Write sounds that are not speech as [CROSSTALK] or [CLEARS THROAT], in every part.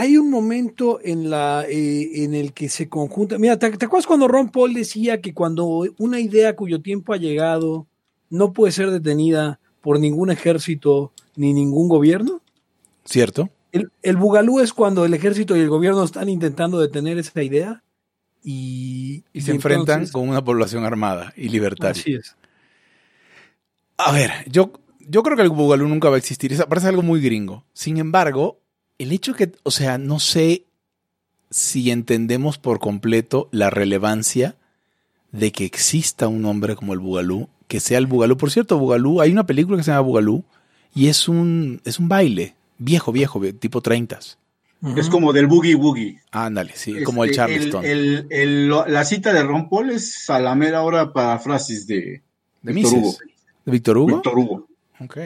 hay un momento en, la, eh, en el que se conjunta. Mira, ¿te, ¿te, acuerdas cuando Ron Paul decía que cuando una idea cuyo tiempo ha llegado no puede ser detenida por ningún ejército ni ningún gobierno? Cierto. El, el bugalú es cuando el ejército y el gobierno están intentando detener esa idea y, y se y enfrentan entonces, con una población armada y libertaria. Así es. A ver, yo, yo creo que el bugalú nunca va a existir. Eso parece algo muy gringo. Sin embargo, el hecho que, o sea, no sé si entendemos por completo la relevancia de que exista un hombre como el Bugalú, que sea el Bugalú. Por cierto, Bugalú, hay una película que se llama Bugalú y es un, es un baile viejo, viejo, tipo 30. Es como del Boogie Woogie. Ándale, sí, este, como el Charleston. El, el, la cita de Ron Paul es a la mera hora para frases de, de Víctor Hugo. ¿De Víctor Hugo? Víctor Hugo. Ok.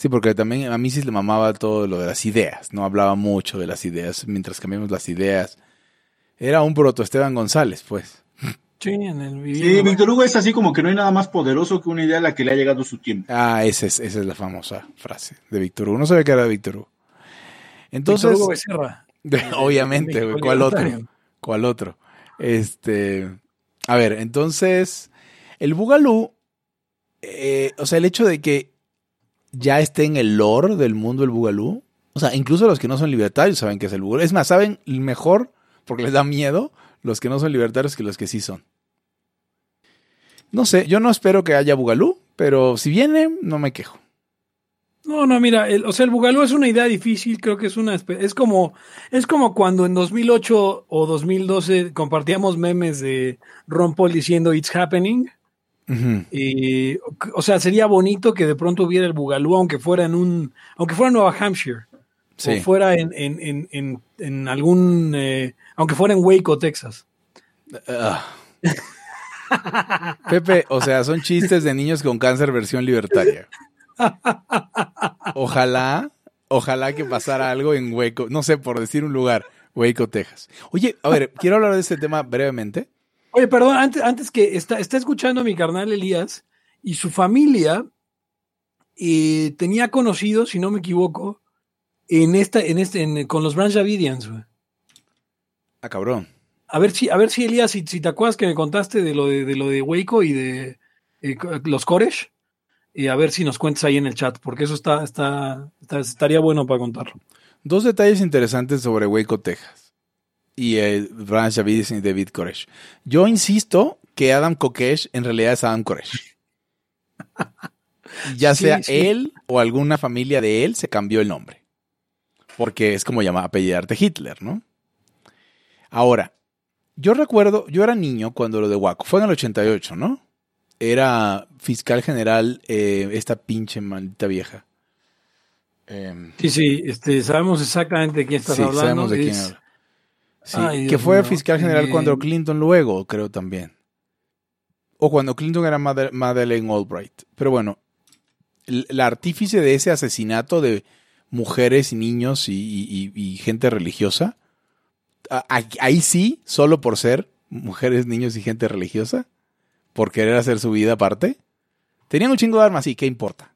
Sí, porque también a mí sí le mamaba todo lo de las ideas, no hablaba mucho de las ideas, mientras cambiamos las ideas. Era un proto Esteban González, pues. Sí, en el sí, Víctor Hugo es así como que no hay nada más poderoso que una idea a la que le ha llegado su tiempo. Ah, esa es, esa es la famosa frase de Víctor Hugo. No sabía que era Víctor Hugo. Entonces, Víctor Hugo Becerra. [LAUGHS] obviamente, güey, ¿cuál otro? ¿Cuál otro? Este, a ver, entonces, el Bugalú, eh, o sea, el hecho de que ya esté en el lore del mundo del Bugalú. O sea, incluso los que no son libertarios saben que es el Bugalú. Es más, saben mejor, porque les da miedo, los que no son libertarios que los que sí son. No sé, yo no espero que haya Bugalú, pero si viene, no me quejo. No, no, mira, el, o sea, el Bugalú es una idea difícil, creo que es una es como es como cuando en 2008 o 2012 compartíamos memes de Ron Paul diciendo It's happening. Uh -huh. o sea, sería bonito que de pronto hubiera el Bugalú, aunque fuera en un, aunque fuera en Nueva Hampshire, sí. o fuera en, en, en, en, en algún, eh, aunque fuera en Waco, Texas. Uh. Pepe, o sea, son chistes de niños con cáncer versión libertaria. Ojalá, ojalá que pasara algo en Waco, no sé, por decir un lugar, Waco, Texas. Oye, a ver, quiero hablar de este tema brevemente. Oye, perdón, antes, antes que está, está escuchando a mi carnal Elías y su familia eh, tenía conocido, si no me equivoco, en esta, en este, en, con los Branch Davidians, güey. Ah, cabrón. A ver si, a ver si Elías, si, si te acuerdas que me contaste de lo de, de lo de Waco y de eh, los Koresh, y a ver si nos cuentas ahí en el chat, porque eso está, está, está estaría bueno para contarlo. Dos detalles interesantes sobre Waco, Texas y Branch Davidian y David Koresh. Yo insisto que Adam Kokesh en realidad es Adam Koresh. [LAUGHS] ya sea sí, sí. él o alguna familia de él se cambió el nombre. Porque es como llamaba apellidarte Hitler, ¿no? Ahora, yo recuerdo, yo era niño cuando lo de Waco, fue en el 88, ¿no? Era fiscal general eh, esta pinche maldita vieja. Eh, sí, sí, este, sabemos exactamente de quién estás sí, hablando. Sabemos de quién es... habla. Sí, Ay, que fue mío. fiscal general cuando Clinton luego, creo también. O cuando Clinton era Madel Madeleine Albright. Pero bueno, la artífice de ese asesinato de mujeres y niños y, y, y gente religiosa, ahí sí, solo por ser mujeres, niños y gente religiosa, por querer hacer su vida aparte, tenían un chingo de armas, sí, ¿qué importa?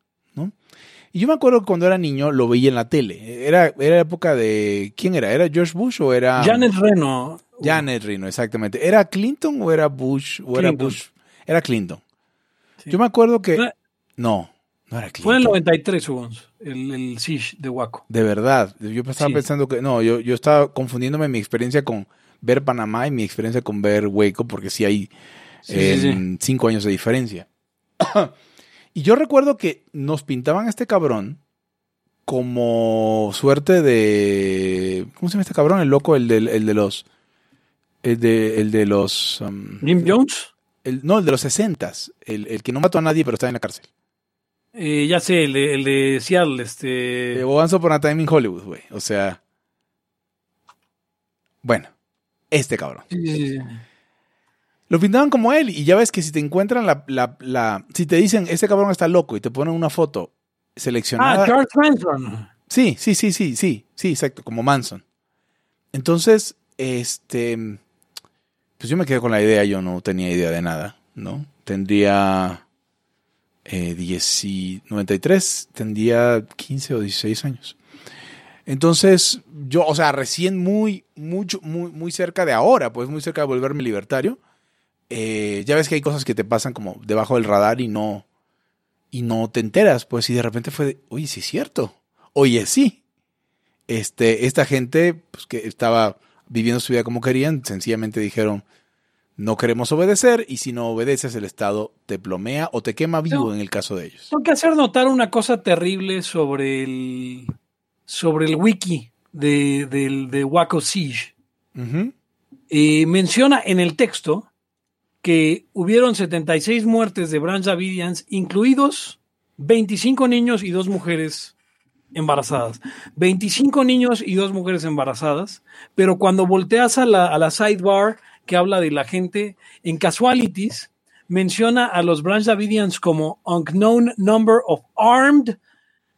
Y yo me acuerdo que cuando era niño lo veía en la tele. Era, era época de. ¿Quién era? ¿Era George Bush o era.? Janet Reno. Janet Reno, exactamente. ¿Era Clinton o era Bush? O Clinton. era Bush. Era Clinton. Sí. Yo me acuerdo que. No, no era Clinton. Fue en el 93, Hugo, el, el siege de Waco. De verdad. Yo estaba sí. pensando que. No, yo, yo estaba confundiéndome mi experiencia con ver Panamá y mi experiencia con ver Waco, porque sí hay sí, eh, cinco años de diferencia. [COUGHS] Y yo recuerdo que nos pintaban a este cabrón como suerte de. ¿Cómo se llama este cabrón? El loco, el de, el de los. El de, el de los. Um, ¿Jim Jones? El, no, el de los 60 el, el que no mató a nadie pero está en la cárcel. Eh, ya sé, el de, el de Seattle, este. Eh, Once Upon a Time in Hollywood, güey. O sea. Bueno, este cabrón. Sí, sí, sí. Lo pintaban como él y ya ves que si te encuentran la, la, la, Si te dicen, este cabrón está loco y te ponen una foto seleccionada... Ah, George Manson. Sí, sí, sí, sí, sí, sí, exacto, como Manson. Entonces, este... Pues yo me quedé con la idea, yo no tenía idea de nada, ¿no? Tendría... Eh, 10 y 93, tendría 15 o 16 años. Entonces, yo, o sea, recién muy, mucho, muy, muy cerca de ahora, pues muy cerca de volverme libertario. Eh, ya ves que hay cosas que te pasan como debajo del radar y no, y no te enteras, pues, y de repente fue, de, oye, sí es cierto, oye, sí. Este, esta gente, pues, que estaba viviendo su vida como querían, sencillamente dijeron, no queremos obedecer y si no obedeces el Estado te plomea o te quema vivo en el caso de ellos. Tengo que hacer notar una cosa terrible sobre el, sobre el wiki de, de Waco Siege. Eh, menciona en el texto que hubieron 76 muertes de Branch Davidians, incluidos 25 niños y dos mujeres embarazadas. 25 niños y dos mujeres embarazadas, pero cuando volteas a la, sidebar que habla de la gente en casualties, menciona a los Branch Davidians como unknown number of armed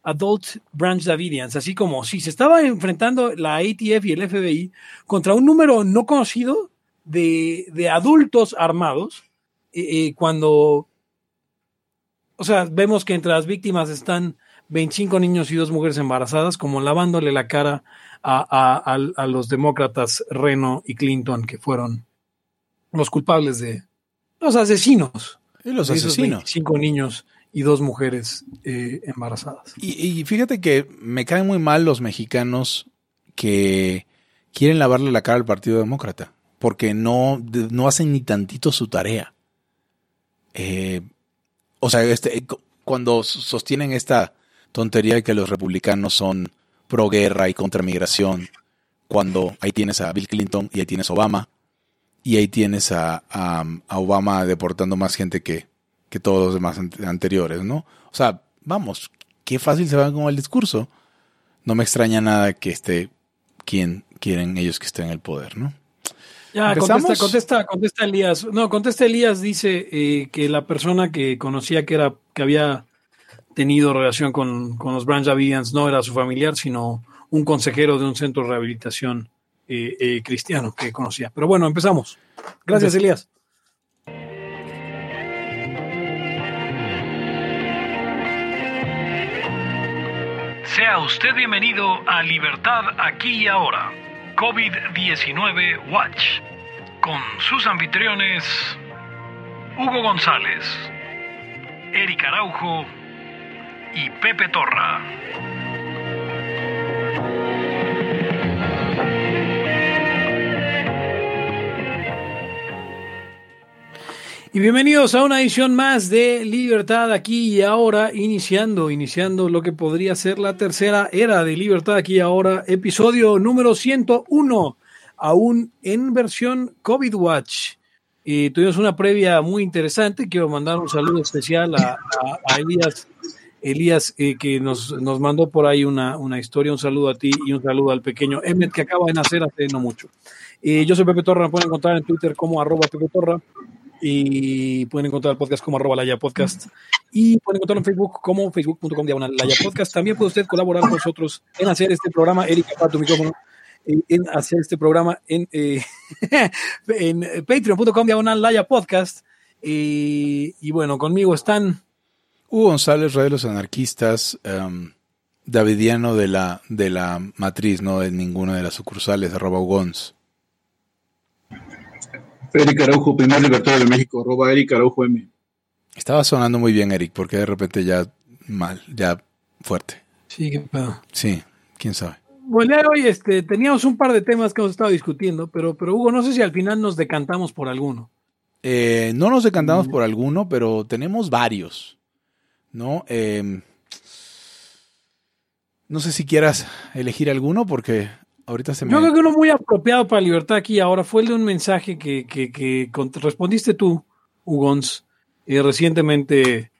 adult Branch Davidians, así como si se estaba enfrentando la ATF y el FBI contra un número no conocido de, adultos armados, eh, eh, cuando, o sea, vemos que entre las víctimas están 25 niños y dos mujeres embarazadas, como lavándole la cara a, a los demócratas Reno y Clinton, que fueron los culpables de los asesinos. Y los asesinos. Cinco niños y dos mujeres eh, embarazadas. Y, fíjate que me caen muy mal los mexicanos que quieren lavarle la cara al Partido Demócrata, porque no, no hacen ni tantito su tarea. Eh, o sea, este, cuando sostienen esta tontería de que los republicanos son pro guerra y contra migración, cuando ahí tienes a Bill Clinton y ahí tienes a Obama, y ahí tienes a, Obama deportando más gente que, que todos los demás anteriores, ¿no? O sea, vamos, qué fácil se van con el discurso. No me extraña nada que esté quien quieren ellos que esté en el poder, ¿no? Ya, contesta, contesta, contesta Elías. No, contesta Elías, dice eh, que la persona que conocía que era, que había tenido relación con, con los Branch Davidians no era su familiar, sino un consejero de un centro de rehabilitación eh, eh, cristiano que conocía. Pero bueno, empezamos. Gracias, Elías. Sea usted bienvenido a Libertad aquí y ahora, COVID-19 Watch, con sus anfitriones Hugo González, Eric Araujo y Pepe Torra. Y bienvenidos a una edición más de Libertad aquí y ahora, iniciando, iniciando lo que podría ser la tercera era de Libertad aquí y ahora, episodio número 101, aún en versión COVID Watch. Y tuvimos una previa muy interesante, quiero mandar un saludo especial a, Elías, Elías eh, que nos, nos, mandó por ahí una, una, historia, un saludo a ti y un saludo al pequeño Emmet que acaba de nacer hace no mucho. Eh, yo soy Pepe Torra, me pueden encontrar en Twitter como arroba Pepe Torra y pueden encontrar el podcast como arroba Laya Podcast y pueden encontrarlo en Facebook como facebook.com diagonal Laya Podcast. También puede usted colaborar con nosotros en hacer este programa, Erika, para tu micrófono, en hacer este programa en, eh, [LAUGHS] en patreon.com diagonal Laya Podcast. y bueno, conmigo están Hugo González, Rey de los Anarquistas, um, Davidiano de la, de la matriz, no de ninguna de las sucursales, arroba Ugons. Eric Araujo, primer libertador de México, arroba Eric Araujo M. Estaba sonando muy bien, Eric, porque de repente ya mal, ya fuerte. Sí, qué pedo. Sí, quién sabe. Bueno, hoy este, teníamos un par de temas que hemos estado discutiendo, pero, pero Hugo, no sé si al final nos decantamos por alguno. Eh, no nos decantamos mm. por alguno, pero tenemos varios. ¿No? Em, no sé si quieras elegir alguno porque ahorita se me... Yo creo que uno muy apropiado para Libertad aquí ahora fue el de un mensaje que, que, respondiste tú, Ugons, eh, recientemente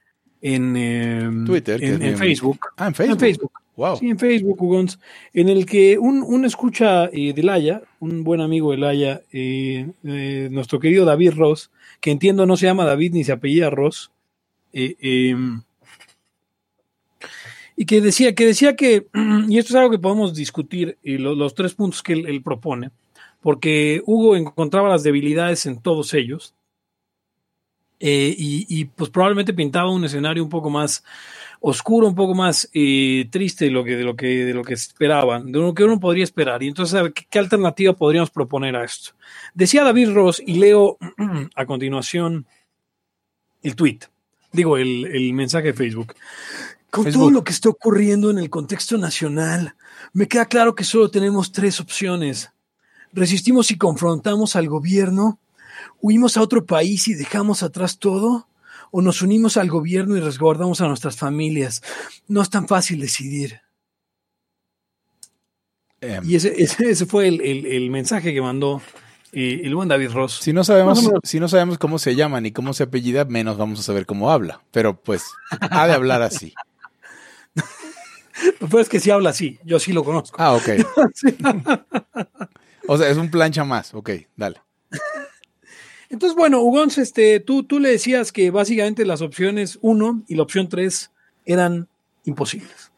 en, em, Twitter, en, Facebook. Ah, en Facebook. En Facebook. Wow. Sí, en Facebook, Ugons, en el que un, un escucha eh, de Laya, un buen amigo de Laya, eh, nuestro querido David Ross, que entiendo no se llama David ni se apellida Ross, em, y que decía que, decía que [CLEARS THROAT] y esto es algo que podemos discutir, y los tres puntos que él, propone, porque Hugo encontraba las debilidades en todos ellos, eh, y, pues probablemente pintaba un escenario un poco más, oscuro, un poco más eh, triste de lo que, de lo que, de lo que esperaban, de lo que uno podría esperar. Y entonces, ¿qué, ¿qué, alternativa podríamos proponer a esto? Decía David Ross, y leo [CLEARS THROAT] a continuación el tweet, digo, el, el mensaje de Facebook. Con Facebook. todo lo que está ocurriendo en el contexto nacional, me queda claro que solo tenemos tres opciones. Resistimos y confrontamos al gobierno, huimos a otro país y dejamos atrás todo, o nos unimos al gobierno y resguardamos a nuestras familias. No es tan fácil decidir. Um, y ese, ese, ese fue el, el, el, mensaje que mandó eh, el buen David Ross. Si no, sabemos, si no sabemos cómo se llama ni cómo se apellida, menos vamos a saber cómo habla. Pero pues, ha de hablar así. Pues es que sí habla así, yo sí lo conozco. Ah, ok. [LAUGHS] O sea, es un plancha más, ok, dale. Entonces, bueno, Ugons, este, tú, tú le decías que básicamente las opciones 1 y la opción 3 eran imposibles.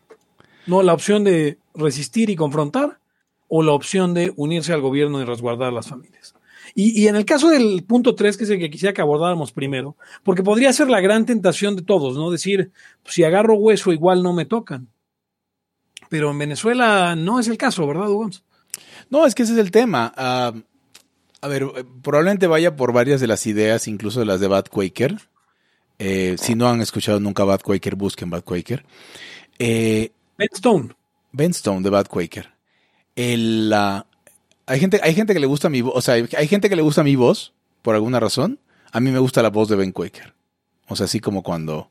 No, la opción de resistir y confrontar o la opción de unirse al gobierno y resguardar a las familias. Y, y, en el caso del punto 3, que es el que quisiera que abordáramos primero, porque podría ser la gran tentación de todos, ¿no? Decir, pues, si agarro hueso, igual no me tocan. Pero en Venezuela no es el caso, ¿verdad, Ugons? No, es que ese es el tema. Uh, a ver, probablemente vaya por varias de las ideas, incluso de las de Bad Quaker. Eh, si no han escuchado nunca Bad Quaker, busquen Bad Quaker. Eh, ben Stone. Ben Stone de Bad Quaker. El, uh, hay, gente, hay gente que le gusta mi voz, o sea, hay gente que le gusta mi voz, por alguna razón. A mí me gusta la voz de Ben Quaker. O sea, así como cuando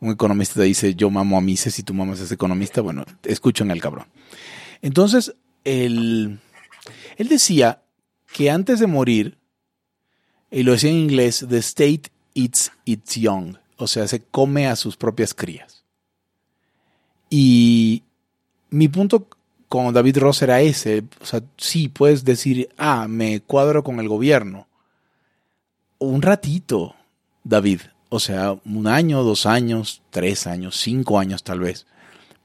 un economista te dice yo mamo a Mises y tú mamas a ese economista, bueno, escuchan al cabrón. Entonces, el, él decía que antes de morir, y lo decía en inglés, the state eats its young, o sea, se come a sus propias crías. Y mi punto con David Ross era ese, o sea, sí, puedes decir, ah, me cuadro con el gobierno. Un ratito, David, o sea, un año, dos años, tres años, cinco años tal vez.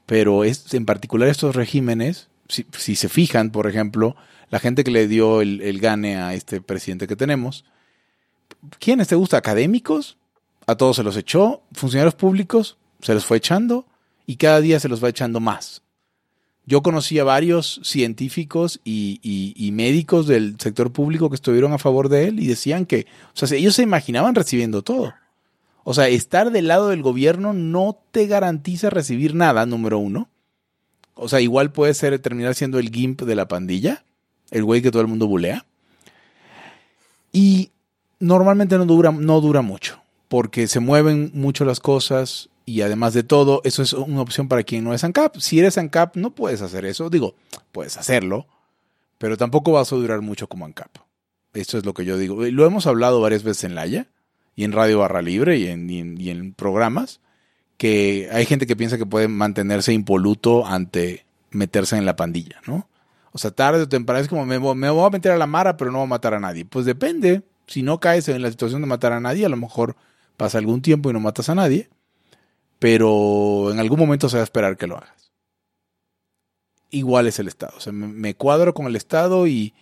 Pero es, en particular estos regímenes, si, si se fijan, por ejemplo, la gente que le dio el, el, gane a este presidente que tenemos, ¿quiénes te gusta? ¿Académicos? A todos se los echó, funcionarios públicos se los fue echando y cada día se los va echando más. Yo conocí a varios científicos y, y, y, médicos del sector público que estuvieron a favor de él y decían que, o sea, ellos se imaginaban recibiendo todo. O sea, estar del lado del gobierno no te garantiza recibir nada, número uno. O sea, igual puede ser terminar siendo el GIMP de la pandilla, el güey que todo el mundo bulea. Y normalmente no dura, no dura mucho, porque se mueven mucho las cosas y además de todo, eso es una opción para quien no es ANCAP. Si eres ANCAP, no puedes hacer eso. Digo, puedes hacerlo, pero tampoco vas a durar mucho como ANCAP. Esto es lo que yo digo. Lo hemos hablado varias veces en Laia y en Radio Barra Libre y en, y en, programas, que hay gente que piensa que puede mantenerse impoluto ante meterse en la pandilla, ¿no? O sea, tarde o temprano es como me, me, voy a meter a la mara, pero no voy a matar a nadie. Pues depende. Si no caes en la situación de matar a nadie, a lo mejor pasa algún tiempo y no matas a nadie. Pero en algún momento se va a esperar que lo hagas. Igual es el Estado. O sea, me cuadro con el Estado y,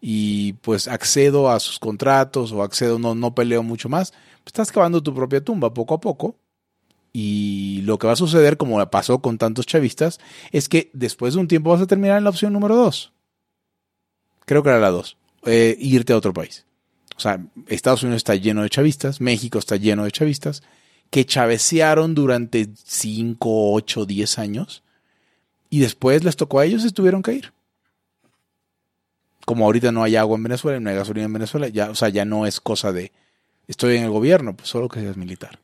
y pues accedo a sus contratos o accedo, no, no peleo mucho más, pues estás cavando tu propia tumba poco a poco. Y lo que va a suceder, como pasó con tantos chavistas, es que después de un tiempo vas a terminar en la opción número dos. Creo que era la dos. Eh, irte a otro país. O sea, Estados Unidos está lleno de chavistas, México está lleno de chavistas, que chavecearon durante 5, 8, 10 años. Y después les tocó a ellos y tuvieron que ir como ahorita no hay agua en Venezuela, no hay gasolina en Venezuela, ya, o sea, ya no es cosa de estoy en el gobierno, pues solo que seas militar.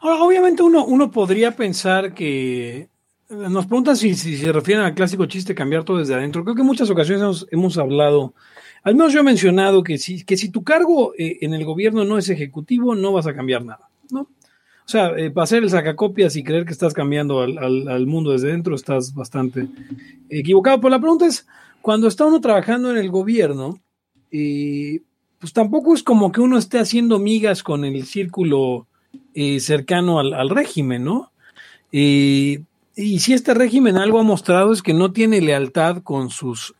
Ahora, obviamente uno, uno podría pensar que nos preguntan si, si, se refieren al clásico chiste cambiar todo desde adentro. Creo que en muchas ocasiones hemos, hablado, al menos yo he mencionado que si, que si tu cargo eh, en el gobierno no es ejecutivo, no vas a cambiar nada, ¿no? O sea, eh, hacer el sacacopias y creer que estás cambiando al mundo desde dentro, estás bastante equivocado. Pero la pregunta es, cuando está uno trabajando en el gobierno, eh, pues tampoco es como que uno esté haciendo migas con el círculo eh, cercano al, régimen, ¿no? Eh, y si este régimen algo ha mostrado es que no tiene lealtad con sus,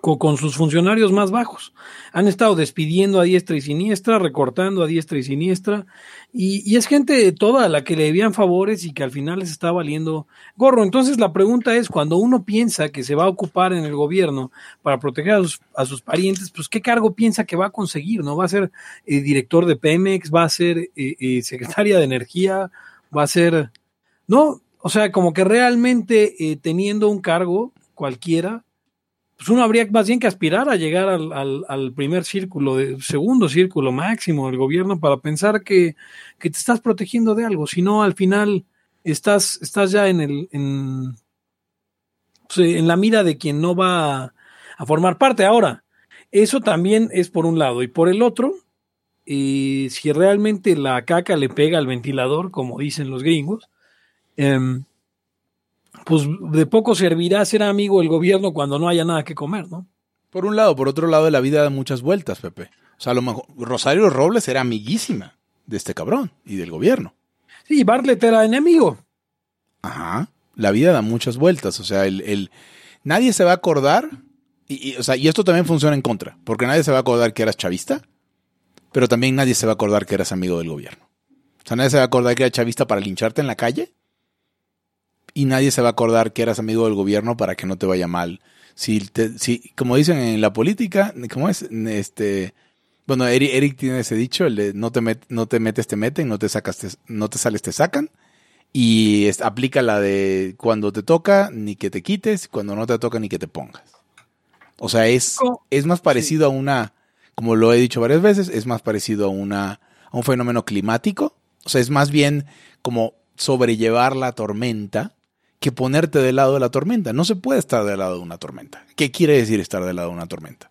con, sus funcionarios más bajos. Han estado despidiendo a diestra y siniestra, recortando a diestra y siniestra, y, es gente toda a la que le debían favores y que al final les está valiendo gorro. Entonces la pregunta es, cuando uno piensa que se va a ocupar en el gobierno para proteger a sus, parientes, pues ¿qué cargo piensa que va a conseguir? ¿No va a ser eh, director de Pemex? ¿Va a ser eh, eh, secretaria de Energía? ¿Va a ser... No, o sea, como que realmente teniendo un cargo cualquiera, pues uno habría más bien que aspirar a llegar al, primer círculo, de, segundo círculo máximo del gobierno para pensar que, te estás protegiendo de algo, si no al final estás, estás ya en el en, pues, en la mira de quien no va a, formar parte. Ahora, eso también es por un lado, y por el otro, eh, si realmente la caca le pega al ventilador, como dicen los gringos, eh, pues de poco servirá ser amigo del gobierno cuando no haya nada que comer, ¿no? Por un lado, por otro lado, la vida da muchas vueltas, Pepe. O sea, a lo mejor Rosario Robles era amiguísima de este cabrón y del gobierno. Sí, Bartlett era enemigo. Ajá. La vida da muchas vueltas. O sea, el, nadie se va a acordar. Y, o sea, y esto también funciona en contra. Porque nadie se va a acordar que eras chavista. Pero también nadie se va a acordar que eras amigo del gobierno. O sea, nadie se va a acordar que eras chavista para lincharte en la calle y nadie se va a acordar que eras amigo del gobierno para que no te vaya mal. Si, si como dicen en la política, ¿cómo es? Este, bueno, Eric, tiene ese dicho, el de no te, no te metes, te meten, no te sacas, no te sales, te sacan. Y aplica la de cuando te toca, ni que te quites, cuando no te toca, ni que te pongas. O sea, es, es más parecido a una, como lo he dicho varias veces, es más parecido a una, a un fenómeno climático. O sea, es más bien como sobrellevar la tormenta que ponerte del lado de la tormenta. No se puede estar del lado de una tormenta. ¿Qué quiere decir estar del lado de una tormenta?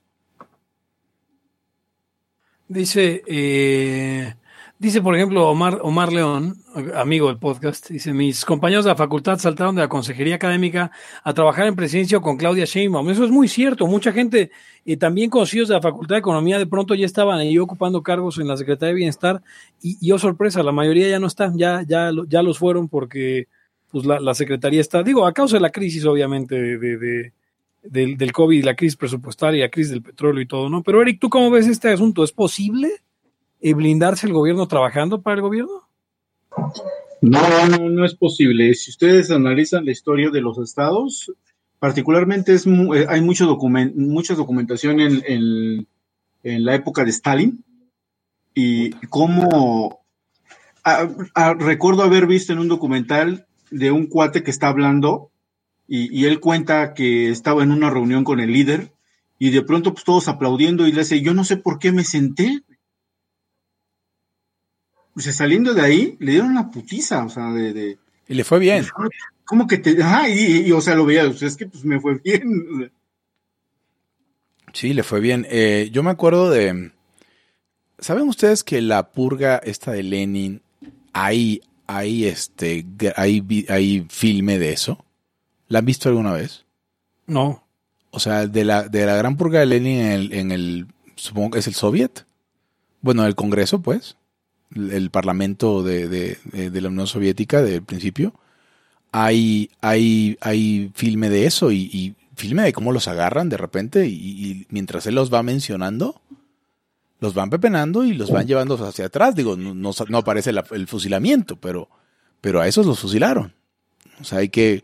Dice, eh, dice por ejemplo Omar, Omar León, amigo del podcast, dice, mis compañeros de la facultad saltaron de la consejería académica a trabajar en presidencia con Claudia Sheinbaum. Eso es muy cierto. Mucha gente, eh, también conocidos de la facultad de economía, de pronto ya estaban ahí ocupando cargos en la Secretaría de Bienestar y, y oh sorpresa, la mayoría ya no están, ya, ya, ya los fueron porque pues la, Secretaría está, digo, a causa de la crisis obviamente de, del, COVID, la crisis presupuestaria, la crisis del petróleo y todo, ¿no? Pero Eric, ¿tú cómo ves este asunto? ¿Es posible eh, blindarse el gobierno trabajando para el gobierno? No, no, no es posible. Si ustedes analizan la historia de los estados, particularmente es eh, hay mucho document, mucha documentación en, en, en, la época de Stalin y cómo recuerdo haber visto en un documental de un cuate que está hablando y, él cuenta que estaba en una reunión con el líder y de pronto pues todos aplaudiendo y le dice, yo no sé por qué me senté. O sea, saliendo de ahí, le dieron una putiza, o sea, de... y le fue bien. ¿Cómo que te...? Ajá, y, o sea, lo veía, o sea, es que pues me fue bien. Sí, le fue bien. Eh, yo me acuerdo de... ¿Saben ustedes que la purga esta de Lenin, ahí hay este hay, hay filme de eso. ¿La han visto alguna vez? No. O sea, de la, de la gran purga de Lenin en el, en el supongo que es el Soviet. Bueno, el Congreso, pues. El, Parlamento de, de, la Unión Soviética del principio. Hay, hay, hay filme de eso y, y filme de cómo los agarran de repente y, y, mientras él los va mencionando, los van pepenando y los van llevando hacia atrás. Digo, no, no, aparece el fusilamiento, pero, pero a esos los fusilaron. O sea, hay que,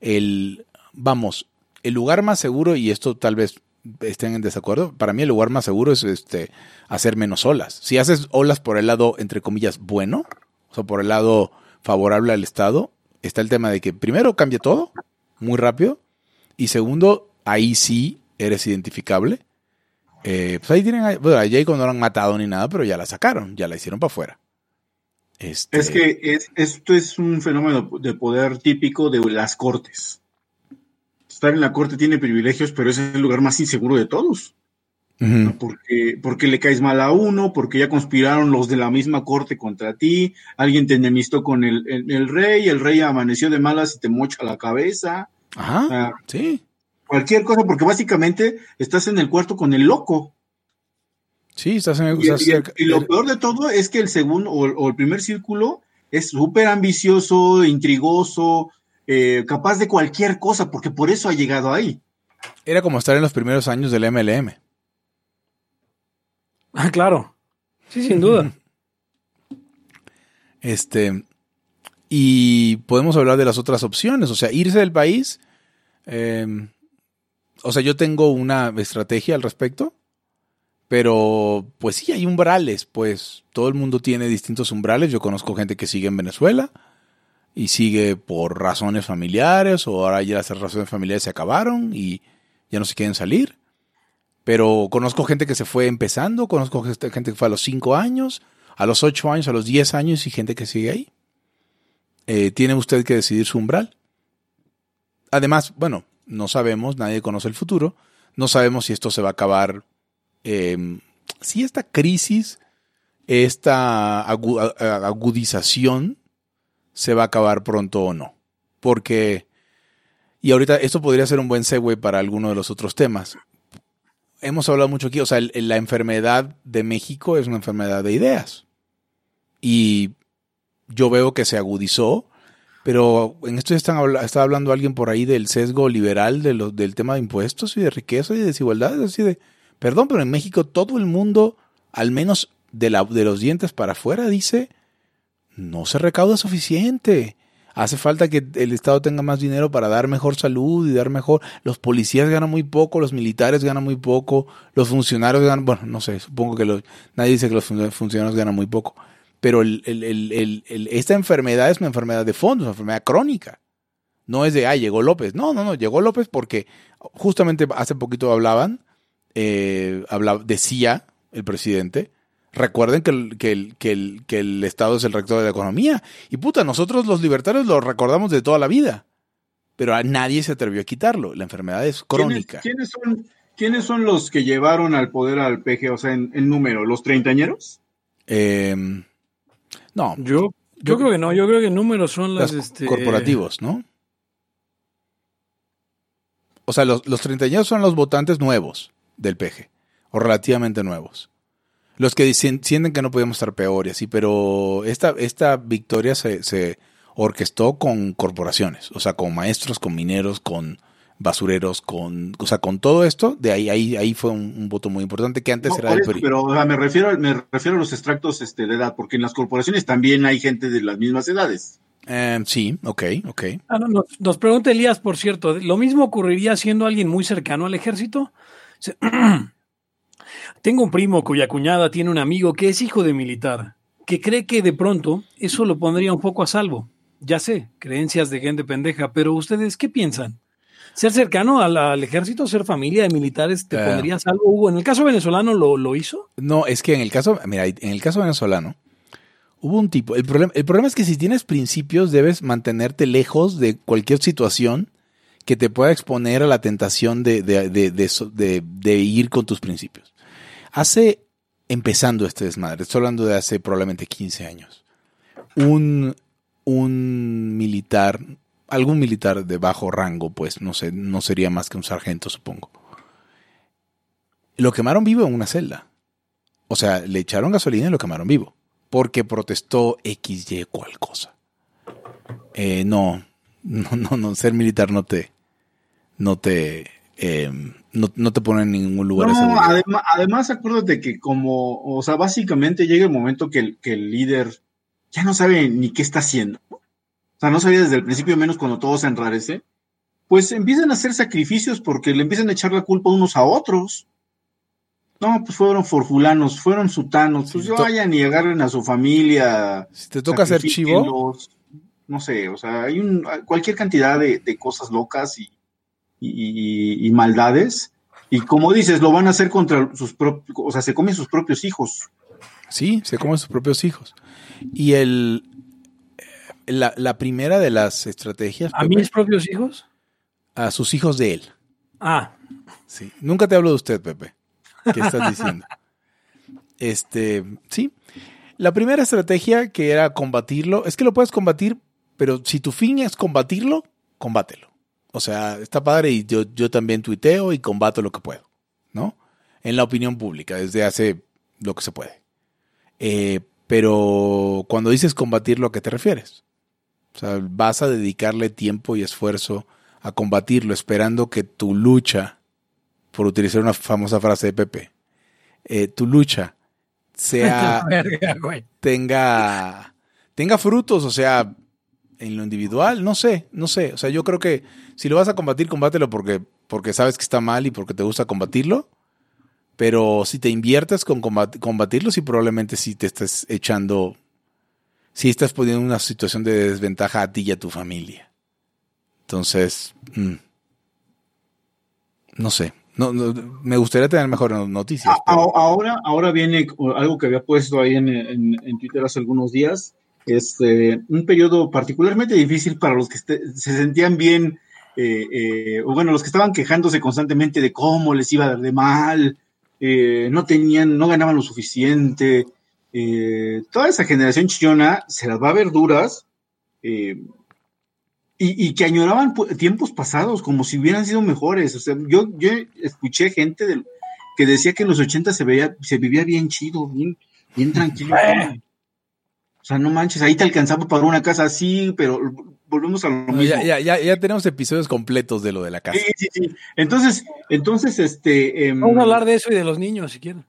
el, vamos, el lugar más seguro, y esto tal vez estén en desacuerdo, para mí el lugar más seguro es este, hacer menos olas. Si haces olas por el lado, entre comillas, bueno, o sea, por el lado favorable al Estado, está el tema de que primero cambia todo, muy rápido, y segundo, ahí sí eres identificable eh, pues ahí tienen, bueno, a Jacob no lo han matado ni nada, pero ya la sacaron, ya la hicieron para afuera. Este... Es que esto es un fenómeno de poder típico de las cortes. Estar en la corte tiene privilegios, pero es el lugar más inseguro de todos. porque, porque le caes mal a uno, porque ya conspiraron los de la misma corte contra ti, alguien te enemistó con el, el, rey, el rey amaneció de malas y te mocha la cabeza. Ajá, sí cualquier cosa, porque básicamente estás en el cuarto con el loco. Sí, estás en el y, y, lo peor de todo es que el segundo o, el primer círculo es súper ambicioso, intrigoso, eh, capaz de cualquier cosa, porque por eso ha llegado ahí. Era como estar en los primeros años del MLM. Ah, claro. Sí, sin duda. [LAUGHS] Este. Y podemos hablar de las otras opciones. O sea, irse del país. Em, o sea, yo tengo una estrategia al respecto. Pero, pues sí, hay umbrales. Pues todo el mundo tiene distintos umbrales. Yo conozco gente que sigue en Venezuela y sigue por razones familiares o ahora ya las razones familiares se acabaron y ya no se quieren salir. Pero conozco gente que se fue empezando, conozco gente que fue a los 5 años, a los 8 años, a los 10 años y gente que sigue ahí. Eh, tiene usted que decidir su umbral. Además, bueno, no sabemos, nadie conoce el futuro, no sabemos si esto se va a acabar, em, si esta crisis, esta agudización se va a acabar pronto o no. Porque, y ahorita esto podría ser un buen segue para alguno de los otros temas. Hemos hablado mucho aquí, o sea, la enfermedad de México es una enfermedad de ideas. Y yo veo que se agudizó, pero en esto están, está hablando alguien por ahí del sesgo liberal de del tema de impuestos y de riqueza y de desigualdad. Así de, perdón, pero en México todo el mundo, al menos de, la, de los dientes para afuera, dice no se recauda suficiente. Hace falta que el Estado tenga más dinero para dar mejor salud y dar mejor. Los policías ganan muy poco, los militares ganan muy poco, los funcionarios ganan, bueno, no sé, supongo que nadie dice que los funcionarios ganan muy poco. Pero esta enfermedad es una enfermedad de fondo, es una enfermedad crónica. No es de, ah, llegó López. No, no, no, llegó López porque justamente hace poquito hablaban, eh, hablaba, decía el presidente, Recuerden que el, que, el, que, el, que el Estado es el rector de la economía. Y puta, nosotros los libertarios lo recordamos de toda la vida. Pero a nadie se atrevió a quitarlo. La enfermedad es crónica. ¿Quiénes, son, ¿quiénes son los que llevaron al poder al PG? O sea, en, número, ¿los treintañeros? Eh, no. Yo, yo, creo que no. Yo creo que en número son las, este, corporativos, ¿no? O sea, los, los treintañeros son los votantes nuevos del PG. O relativamente nuevos los que sienten que no podíamos estar peor y así, pero esta, esta victoria se, se orquestó con corporaciones, o sea, con maestros, con mineros, con basureros, con, o sea, con todo esto, de ahí, ahí, ahí fue un, voto muy importante que antes era del PRI. Pero me refiero, me refiero a los extractos este, de edad, porque en las corporaciones también hay gente de las mismas edades. Em, sí, ok, ok. Ah, nos, nos, pregunta Elías, por cierto, ¿lo mismo ocurriría siendo alguien muy cercano al ejército? [CLEARS THROAT] Tengo un primo cuya cuñada tiene un amigo que es hijo de militar, que cree que de pronto eso lo pondría un poco a salvo. Ya sé, creencias de gente pendeja, pero ustedes, ¿qué piensan? ¿Ser cercano al, ejército, ser familia de militares, te ah. pondría a salvo, Hugo? ¿En el caso venezolano lo, lo, hizo? No, es que en el caso, mira, en el caso venezolano, hubo un tipo. El problema, el problema es que si tienes principios, debes mantenerte lejos de cualquier situación que te pueda exponer a la tentación de, de, de, de ir con tus principios. Hace, empezando este desmadre, estoy hablando de hace probablemente 15 años, un, un militar, algún militar de bajo rango, pues no sé, no sería más que un sargento, supongo. Lo quemaron vivo en una celda. O sea, le echaron gasolina y lo quemaron vivo. Porque protestó XY cual cosa. Eh, no, [LAUGHS] no, no, no, ser militar no te, no te, Em, no, te pone en ningún lugar. No, además, además, acuérdate que como, o sea, básicamente llega el momento que el, que el líder ya no sabe ni qué está haciendo. O sea, no sabía desde el principio, menos cuando todo se enrarece. Pues empiezan a hacer sacrificios porque le empiezan a echar la culpa unos a otros. No, pues fueron forfulanos, fueron sutanos, pues vayan y agarren a su familia. Si te toca hacer chivo. No sé, o sea, hay un, cualquier cantidad de, de cosas locas y, y, maldades. Y como dices, lo van a hacer contra sus propios, o sea, se comen sus propios hijos. Sí, se comen sus propios hijos. Y el la, la primera de las estrategias. ¿A mis propios hijos? A sus hijos de él. Ah. Sí. Nunca te hablo de usted, Pepe. ¿Qué estás diciendo? [LAUGHS] este, sí. La primera estrategia que era combatirlo, es que lo puedes combatir, pero si tu fin es combatirlo, combátelo. O sea, está padre y yo, yo también tuiteo y combato lo que puedo, ¿no? En la opinión pública, desde hace lo que se puede. Eh, pero cuando dices combatirlo, ¿a qué te refieres? O sea, vas a dedicarle tiempo y esfuerzo a combatirlo, esperando que tu lucha por utilizar una famosa frase de Pepe, eh, tu lucha sea [LAUGHS] tenga tenga frutos, o sea, en lo individual, no sé, no sé, o sea, yo creo que si lo vas a combatir, combátelo porque porque sabes que está mal y porque te gusta combatirlo. Pero si te inviertes con combatirlo, sí probablemente sí te estás echando, sí estás poniendo una situación de desventaja a ti y a tu familia. Entonces, mm, no sé. No, me gustaría tener mejores noticias. Ahora, ahora viene algo que había puesto ahí en, Twitter hace algunos días. Este, un periodo particularmente difícil para los que se sentían bien, eh, eh, o bueno, los que estaban quejándose constantemente de cómo les iba a dar de mal, eh, no tenían, no ganaban lo suficiente. Toda esa generación chillona se las va a ver duras y, que añoraban tiempos pasados como si hubieran sido mejores. O sea, yo, yo escuché gente que decía que en los 80 se, veía, se vivía bien chido, bien, bien tranquilo. O sea, no manches, ahí te alcanzaba para una casa así, pero volvemos a lo mismo. Ya, ya, ya, tenemos episodios completos de lo de la casa. Sí, sí, sí. Entonces, entonces, este... Em, Vamos a hablar de eso y de los niños, si quieren.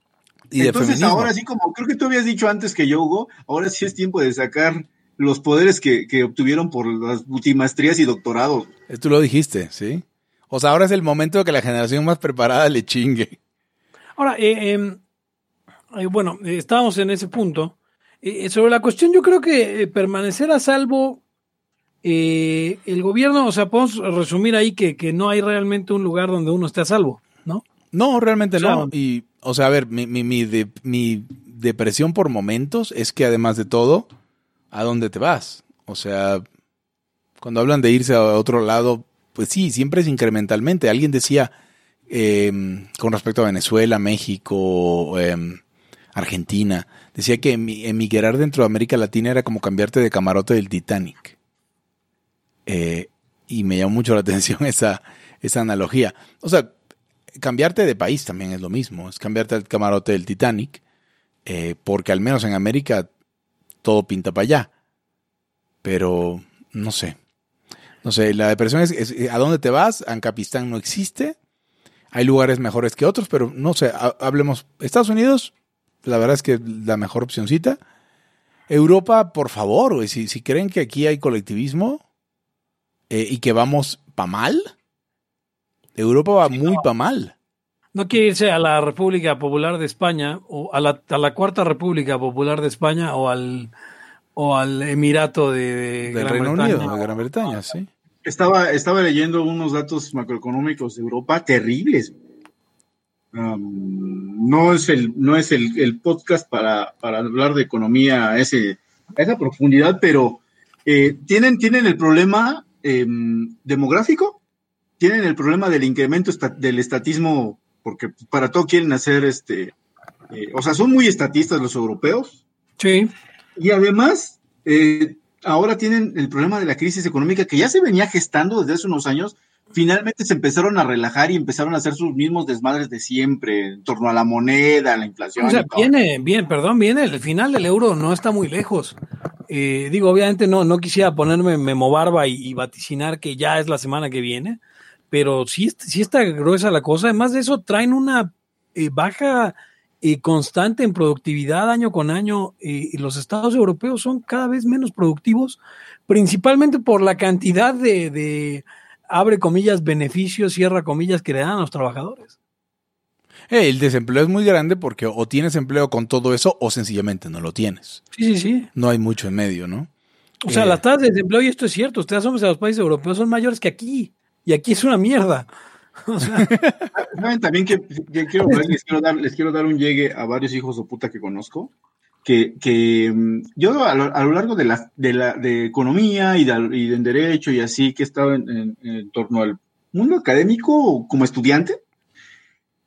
Y entonces, ahora sí, como creo que tú habías dicho antes que yo, Hugo, ahora sí es tiempo de sacar los poderes que, obtuvieron por las multimastrías y doctorados. Tú lo dijiste, ¿sí? O sea, ahora es el momento de que la generación más preparada le chingue. Ahora, eh, em, eh, bueno, estábamos en ese punto. Eh, sobre la cuestión, yo creo que permanecer a salvo, el gobierno, o sea, podemos resumir ahí que, no hay realmente un lugar donde uno esté a salvo, ¿no? No, realmente no. Y, o sea, a ver, mi, mi, mi depresión por momentos es que además de todo, a dónde te vas. O sea, cuando hablan de irse a otro lado, pues sí, siempre es incrementalmente. Alguien decía em, con respecto a Venezuela, México, em, Argentina, decía que emigrar dentro de América Latina era como cambiarte de camarote del Titanic. Eh, y me llamó mucho la [LAUGHS] atención esa, esa analogía. O sea, cambiarte de país también es lo mismo, es cambiarte al camarote del Titanic, eh, porque al menos en América todo pinta para allá. Pero no sé. No sé, la depresión es, ¿a dónde te vas? Ancapistán no existe. Hay lugares mejores que otros, pero no sé, hablemos. Estados Unidos, la verdad es que la mejor opcióncita. Europa, por favor, si, si creen que aquí hay colectivismo eh, y que vamos pa' mal, Europa va muy pa' mal no quiere irse a la República Popular de España o a la, a la Cuarta República Popular de España o al o al Emirato de, Del Reino Unido, de Gran Bretaña, sí. Estaba, estaba leyendo unos datos macroeconómicos de Europa terribles. no es el, no es el, podcast para, hablar de economía a, ese, esa profundidad, pero eh, tienen, tienen el problema em, demográfico, tienen el problema del incremento del estatismo porque para todo quieren hacer este, eh, o sea, son muy estatistas los europeos. Sí. Y además, eh, ahora tienen el problema de la crisis económica que ya se venía gestando desde hace unos años. Finalmente se empezaron a relajar y empezaron a hacer sus mismos desmadres de siempre en torno a la moneda, a la inflación. O sea, viene, bien, perdón, viene, el final del euro no está muy lejos. Eh, digo, obviamente no, no quisiera ponerme memo barba y, y vaticinar que ya es la semana que viene, pero sí, sí está gruesa la cosa. Además de eso, traen una eh, baja eh, constante en productividad año con año eh, y los estados europeos son cada vez menos productivos, principalmente por la cantidad de, abre comillas, beneficios, cierra comillas, que le dan a los trabajadores. el desempleo es muy grande porque o tienes empleo con todo eso o sencillamente no lo tienes. Sí, sí, sí. No hay mucho en medio, ¿no? O sea, las tasas de desempleo, y esto es cierto, ustedes somos a los países europeos, son mayores que aquí y aquí es una mierda. [LAUGHS] [LAUGHS] también que, les, quiero dar, un llegue a varios hijos de puta que conozco? Que, mm, yo a lo, largo de la, de la de economía y de, derecho y así que he estado en, torno al mundo académico como estudiante,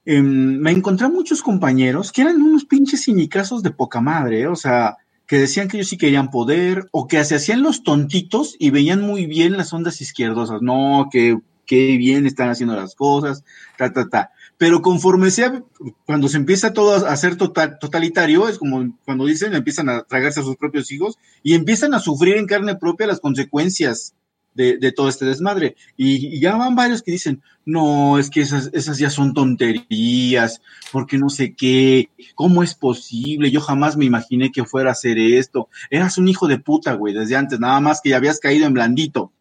em, me encontré muchos compañeros que eran unos pinches cinicazos de poca madre, ¿eh? o sea, que decían que ellos sí querían poder o que se hacían los tontitos y veían muy bien las ondas izquierdosas. No, que, bien están haciendo las cosas, ta, ta, ta. Pero conforme sea, cuando se empieza todo a ser total, totalitario, es como cuando dicen, empiezan a tragarse a sus propios hijos y empiezan a sufrir en carne propia las consecuencias de, todo este desmadre. Y, ya van varios que dicen, no, es que esas, esas ya son tonterías, porque no sé qué, ¿cómo es posible? Yo jamás me imaginé que fuera a hacer esto. Eras un hijo de puta, güey, desde antes, nada más que ya habías caído en blandito.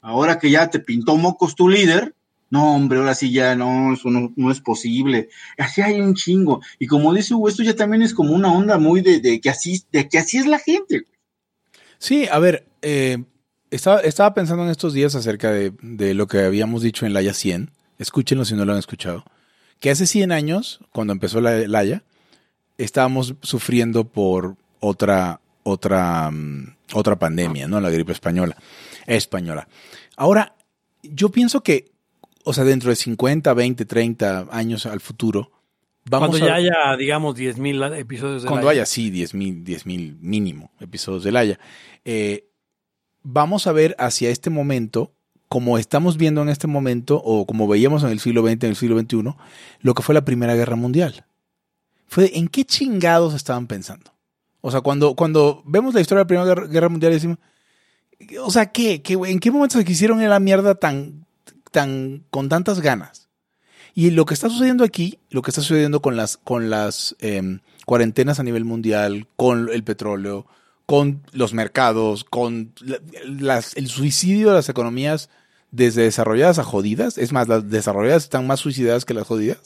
Ahora que ya te pintó mocos tu líder, no, hombre, ahora sí ya no, eso no, es posible. Así hay un chingo. Y como dice Hugo, esto ya también es como una onda muy de, que, así, de que así es la gente. Sí, a ver, eh, estaba, estaba, pensando en estos días acerca de, lo que habíamos dicho en Laia 100. Escúchenlo si no lo han escuchado. Que hace 100 años, cuando empezó la Laia, estábamos sufriendo por otra, otra, mm, otra pandemia, ¿no? La gripe española. Española. Ahora, yo pienso que, o sea, dentro de 50, 20, 30 años al futuro, vamos Cuando ya haya, digamos, 10.000 episodios de Cuando haya, sí, 10.000 10, mínimo episodios de Laia. Eh, vamos a ver hacia este momento, como estamos viendo en este momento, o como veíamos en el siglo XX, en el siglo XXI, lo que fue la Primera Guerra Mundial. Fue en qué chingados estaban pensando. O sea, cuando, cuando vemos la historia de la Primera Guerra Mundial decimos, o sea, ¿qué? ¿En qué momento se quisieron ir a la mierda tan, tan, con tantas ganas? Y lo que está sucediendo aquí, lo que está sucediendo con las, con las em, cuarentenas a nivel mundial, con el petróleo, con los mercados, con el suicidio de las economías desde desarrolladas a jodidas, es más, las desarrolladas están más suicidadas que las jodidas.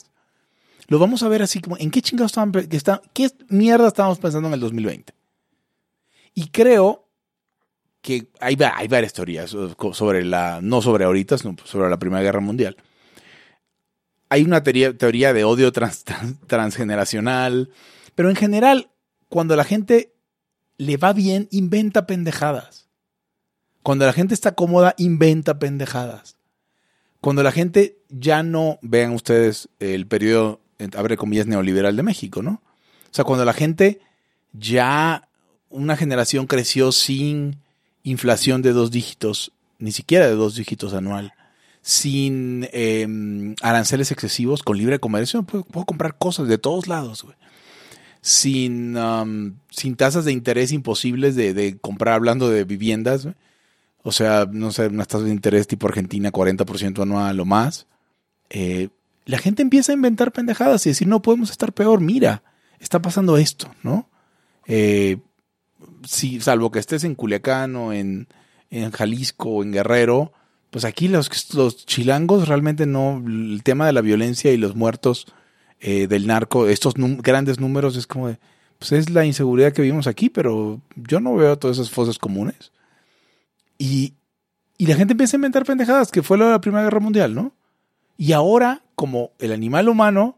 Lo vamos a ver así como, ¿en qué chingados estaban, qué mierda estábamos pensando en el 2020? Y creo que hay, varias teorías sobre la, no sobre ahorita, sino sobre la Primera Guerra Mundial. Hay una teoría de odio transgeneracional, pero en general, cuando la gente le va bien, inventa pendejadas. Cuando la gente está cómoda, inventa pendejadas. Cuando la gente ya no, vean ustedes el periodo, abre comillas, neoliberal de México, ¿no? O sea, cuando la gente ya, una generación creció sin inflación de dos dígitos, ni siquiera de dos dígitos anual, sin em, aranceles excesivos, con libre comercio, puedo, comprar cosas de todos lados, Sin, sin tasas de interés imposibles de, comprar, hablando de viviendas, o sea, no sé, unas tasas de interés tipo Argentina, 40% anual o más. Eh, la gente empieza a inventar pendejadas y decir, no podemos estar peor, mira, está pasando esto, ¿no? Eh, si, salvo que estés en Culiacán o en, Jalisco o en Guerrero, pues aquí los, los chilangos realmente no, el tema de la violencia y los muertos eh, del narco, estos grandes números es como de, pues es la inseguridad que vivimos aquí, pero yo no veo todas esas fosas comunes. Y, y la gente empieza a inventar pendejadas, que fue lo de la Primera Guerra Mundial, ¿no? Y ahora, como el animal humano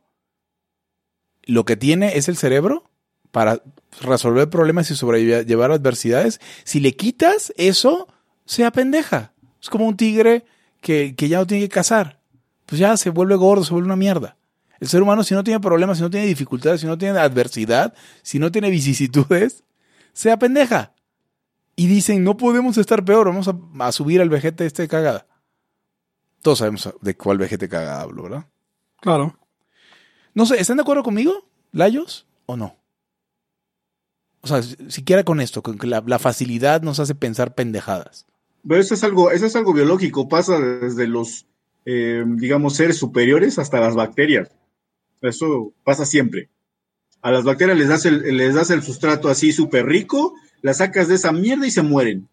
lo que tiene es el cerebro para resolver problemas y sobrellevar adversidades, si le quitas eso, sea pendeja. Es como un tigre que, ya no tiene que cazar. Pues ya se vuelve gordo, se vuelve una mierda. El ser humano, si no tiene problemas, si no tiene dificultades, si no tiene adversidad, si no tiene vicisitudes, sea pendeja. Y dicen, no podemos estar peor, vamos a, subir al vejete este cagada. Todos sabemos de cuál vejete cagada hablo, ¿verdad? Claro. No sé, ¿están de acuerdo conmigo, Layos, o no? O sea, siquiera con esto, con que la, facilidad nos hace pensar pendejadas. Pero eso es algo, eso es algo biológico, pasa desde los, eh, digamos, seres superiores hasta las bacterias. Eso pasa siempre. A las bacterias les das el, les das el sustrato así súper rico, las sacas de esa mierda y se mueren.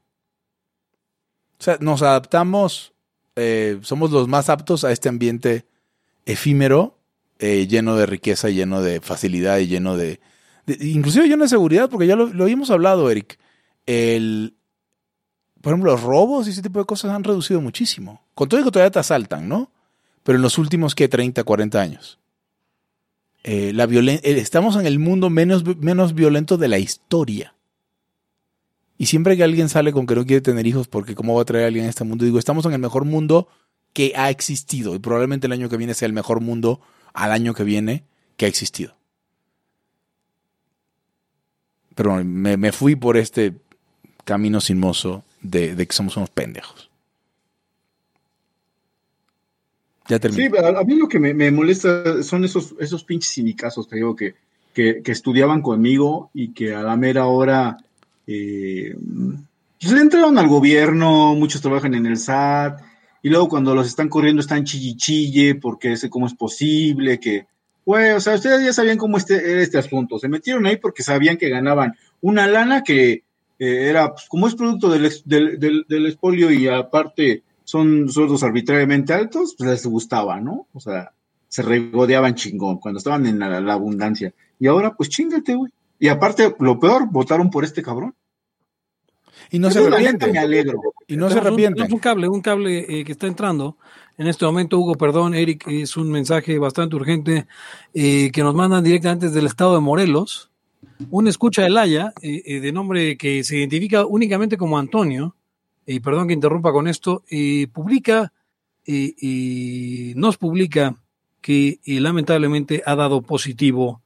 O sea, nos adaptamos, eh, somos los más aptos a este ambiente efímero, eh, lleno de riqueza, lleno de facilidad y lleno de, inclusive yo no seguridad, porque ya lo, lo habíamos hablado, Eric. El, por ejemplo, los robos y ese tipo de cosas han reducido muchísimo. Con todo y que todavía te asaltan, ¿no? Pero en los últimos, ¿qué? 30, 40 años. Eh, la eh, estamos en el mundo menos, menos violento de la historia. Y siempre que alguien sale con que no quiere tener hijos, porque cómo va a traer a alguien a este mundo, digo, estamos en el mejor mundo que ha existido. Y probablemente el año que viene sea el mejor mundo al año que viene que ha existido. pero me, fui por este camino sinuoso de, de que somos unos pendejos. Ya terminé. Sí, a, mí lo que me, molesta son esos, esos pinches cinicazos, te digo, que, que, estudiaban conmigo y que a la mera hora, eh, pues, le entraron al gobierno, muchos trabajan en el SAT, y luego cuando los están corriendo están chillichille porque sé cómo es posible, que, güey, o sea, ustedes ya sabían cómo este, era este asunto, se metieron ahí porque sabían que ganaban una lana que eh, era, pues, como es producto del, del, del, expolio y aparte son sueldos arbitrariamente altos, pues les gustaba, ¿no? O sea, se regodeaban chingón cuando estaban en la, abundancia. Y ahora, pues chingate, güey. Y aparte, lo peor, votaron por este cabrón. Y no se arrepiente. Me alegro. Y no se arrepiente. Es un cable, un cable eh, que está entrando. En este momento, Hugo, perdón, Eric, es un mensaje bastante urgente eh, que nos mandan directamente desde el estado de Morelos. Un escucha de Laya, eh, de nombre que se identifica únicamente como Antonio, y perdón que interrumpa con esto, publica y nos publica que lamentablemente ha dado positivo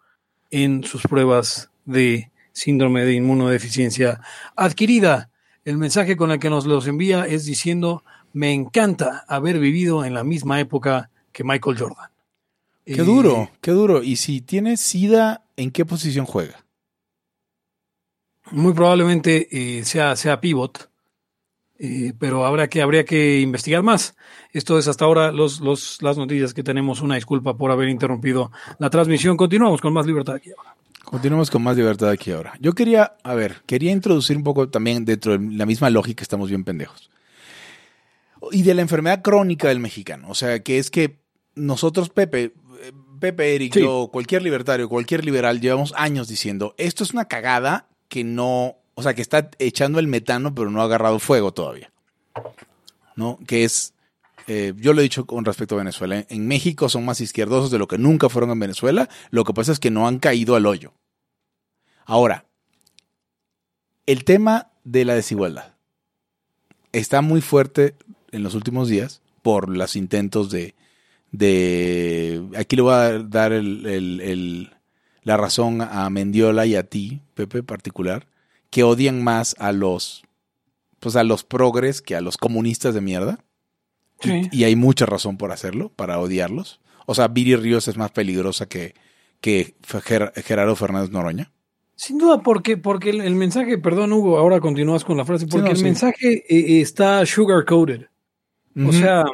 en sus pruebas de síndrome de inmunodeficiencia adquirida. El mensaje con el que nos los envía es diciendo, me encanta haber vivido en la misma época que Michael Jordan. Qué duro, qué duro. Y si tiene SIDA, ¿en qué posición juega? Muy probablemente eh, sea, sea pivot, eh, pero habrá que, habría que investigar más. Esto es hasta ahora los, los, las noticias que tenemos. Una disculpa por haber interrumpido la transmisión. Continuamos con más libertad aquí ahora. Continuamos con más libertad aquí ahora. Yo quería, a ver, quería introducir un poco también dentro de la misma lógica, estamos bien pendejos. Y de la enfermedad crónica del mexicano. O sea, que es que nosotros, Pepe, Pepe, Eric, yo, cualquier libertario, cualquier liberal, llevamos años diciendo, esto es una cagada que no, o sea, que está echando el metano, pero no ha agarrado fuego todavía. ¿No? Que es, eh, yo lo he dicho con respecto a Venezuela, en México son más izquierdosos de lo que nunca fueron en Venezuela, lo que pasa es que no han caído al hoyo. Ahora, el tema de la desigualdad está muy fuerte en los últimos días por los intentos de, de aquí le voy a dar la razón a Mendiola y a ti, Pepe, particular, que odian más a los, pues a los progres que a los comunistas de mierda. Y, hay mucha razón por hacerlo, para odiarlos. O sea, Viri Ríos es más peligrosa que, que Gerardo Fernández Noroña. Sin duda, porque, porque el, mensaje, perdón Hugo, ahora continúas con la frase, porque el mensaje eh, está sugar coated. O sea,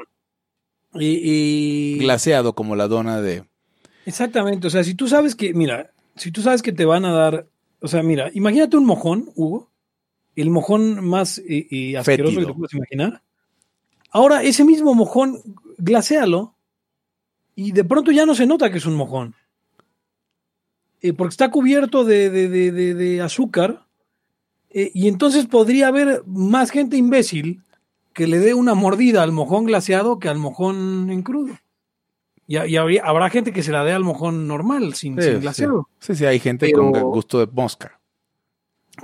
y, glaseado como la dona de. Exactamente, o sea, si tú sabes que, mira, si tú sabes que te van a dar o sea, mira, imagínate un mojón, Hugo, el mojón más eh, eh, asqueroso que te puedes imaginar. Ahora, ese mismo mojón, glasealo y de pronto ya no se nota que es un mojón. Eh, porque está cubierto de, azúcar. y entonces podría haber más gente imbécil que le dé una mordida al mojón glaseado que al mojón en crudo. Y, habrá gente que se la dé al mojón normal, sin, glaseado. Sí. sí, hay gente con gusto de mosca.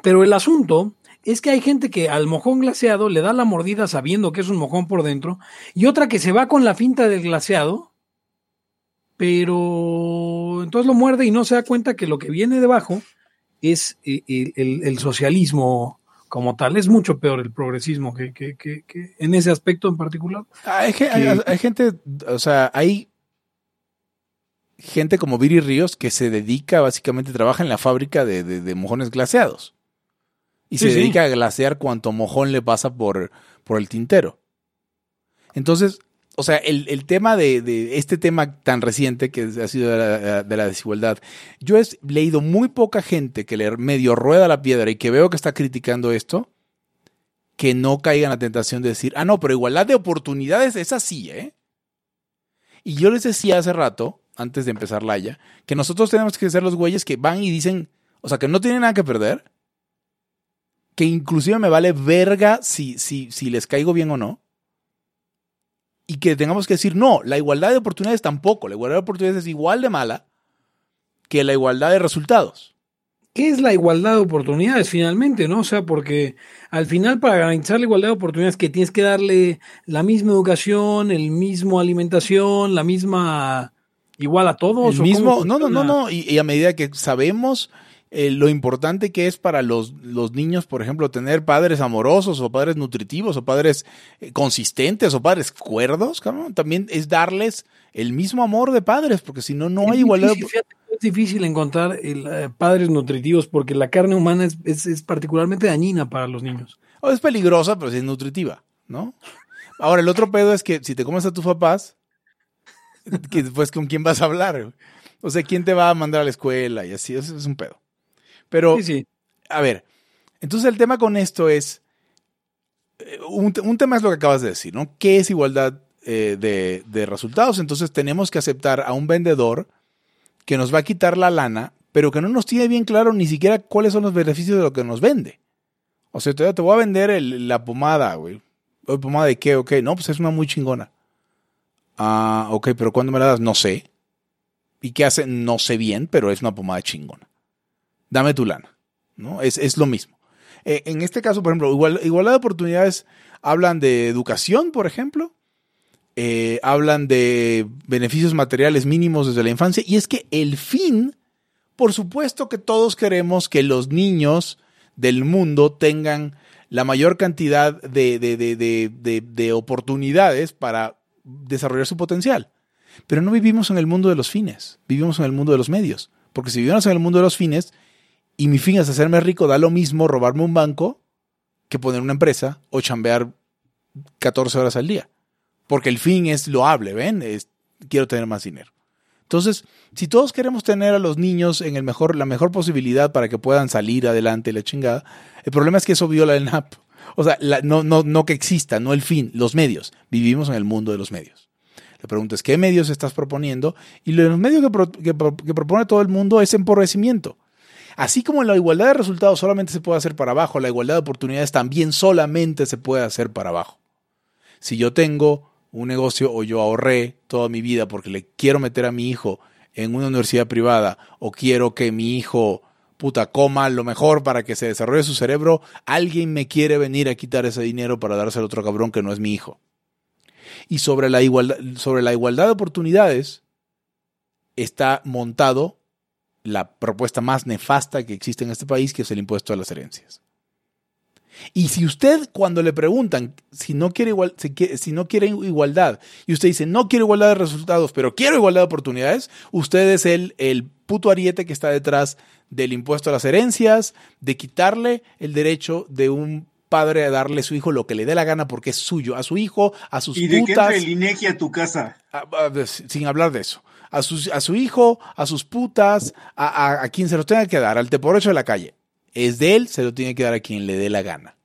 Pero el asunto es que hay gente que al mojón glaseado le da la mordida sabiendo que es un mojón por dentro, y otra que se va con la finta del glaseado, pero entonces lo muerde y no se da cuenta que lo que viene debajo es eh, el, socialismo como tal. Es mucho peor el progresismo que, en ese aspecto en particular. Hay, hay, gente, o sea, hay gente como Viri Ríos que se dedica, básicamente, trabaja en la fábrica de, mojones glaseados. Y se dedica a glasear cuanto mojón le pasa por, por el tintero. Entonces, o sea, el, tema de, este tema tan reciente que ha sido de la, desigualdad, yo he leído muy poca gente que le medio rueda la piedra y que veo que está criticando esto, que no caiga en la tentación de decir, ah, no, pero igualdad de oportunidades es así, ¿eh? Y yo les decía hace rato antes de empezar la Haya, que nosotros tenemos que ser los güeyes que van y dicen, o sea, que no tienen nada que perder, que inclusive me vale verga si, si, si les caigo bien o no, y que tengamos que decir, no, la igualdad de oportunidades tampoco, la igualdad de oportunidades es igual de mala que la igualdad de resultados. ¿Qué es la igualdad de oportunidades finalmente, no? O sea, porque al final para garantizar la igualdad de oportunidades que tienes que darle la misma educación, el mismo alimentación, la misma igual a todos. mismo, no, no, no, no, y, a medida que sabemos eh, lo importante que es para los, los, niños, por ejemplo, tener padres amorosos o padres nutritivos o padres eh, consistentes o padres cuerdos, también es darles el mismo amor de padres, porque si no, no hay igualdad. es difícil encontrar eh, padres nutritivos porque la carne humana es, es, particularmente dañina para los niños. O es peligrosa, pero sí es nutritiva, ¿no? Ahora, el otro pedo es que si te comes a tus papás, [LAUGHS] que después con quién vas a hablar. O sea, quién te va a mandar a la escuela y así, eso es un pedo. Pero, a ver, entonces el tema con esto es, eh, un, tema es lo que acabas de decir, ¿no? ¿Qué es igualdad eh, de, de resultados? Entonces tenemos que aceptar a un vendedor que nos va a quitar la lana, pero que no nos tiene bien claro ni siquiera cuáles son los beneficios de lo que nos vende. O sea, te, voy a vender la pomada, güey. ¿Pomada de qué? Ok, no, pues es una muy chingona. Ah, ok, pero ¿cuándo me la das? No sé. ¿Y qué hace? No sé bien, pero es una pomada chingona. Dame tu lana. ¿no? Es, lo mismo. Eh, en este caso, por ejemplo, igual, igualdad de oportunidades hablan de educación, por ejemplo. Eh, hablan de beneficios materiales mínimos desde la infancia. Y es que el fin, por supuesto que todos queremos que los niños del mundo tengan la mayor cantidad de, de oportunidades para desarrollar su potencial. Pero no vivimos en el mundo de los fines, vivimos en el mundo de los medios. Porque si vivimos en el mundo de los fines y mi fin es hacerme rico, da lo mismo robarme un banco que poner una empresa o chambear 14 horas al día. Porque el fin es loable, ¿ven? Es, quiero tener más dinero. Entonces, si todos queremos tener a los niños en el mejor, la mejor posibilidad para que puedan salir adelante la chingada, el problema es que eso viola el NAP. O sea, no, no, no que exista, no el fin, los medios. Vivimos en el mundo de los medios. La pregunta es, ¿qué medios estás proponiendo? Y los medios que, que propone todo el mundo es empobrecimiento. Así como la igualdad de resultados solamente se puede hacer para abajo, la igualdad de oportunidades también solamente se puede hacer para abajo. Si yo tengo un negocio o yo ahorré toda mi vida porque le quiero meter a mi hijo en una universidad privada o quiero que mi hijo puta coma lo mejor para que se desarrolle su cerebro, alguien me quiere venir a quitar ese dinero para dárselo a otro cabrón que no es mi hijo. Y sobre la igualdad, sobre la igualdad de oportunidades está montado la propuesta más nefasta que existe en este país, que es el impuesto a las herencias. Y si usted cuando le preguntan si no quiere, igual, si, no quiere igualdad y usted dice no quiero igualdad de resultados, pero quiero igualdad de oportunidades, usted es el, el puto ariete que está detrás del impuesto a las herencias, de quitarle el derecho de un padre a darle a su hijo lo que le dé la gana porque es suyo, a su hijo, a sus ¿Y de putas. el INEGI a tu casa? Ah, ah, sin hablar de eso a, a su hijo, a sus putas, a, a, quien se lo tenga que dar, al teporocho de la calle. Es de él, se lo tiene que dar a quien le dé la gana.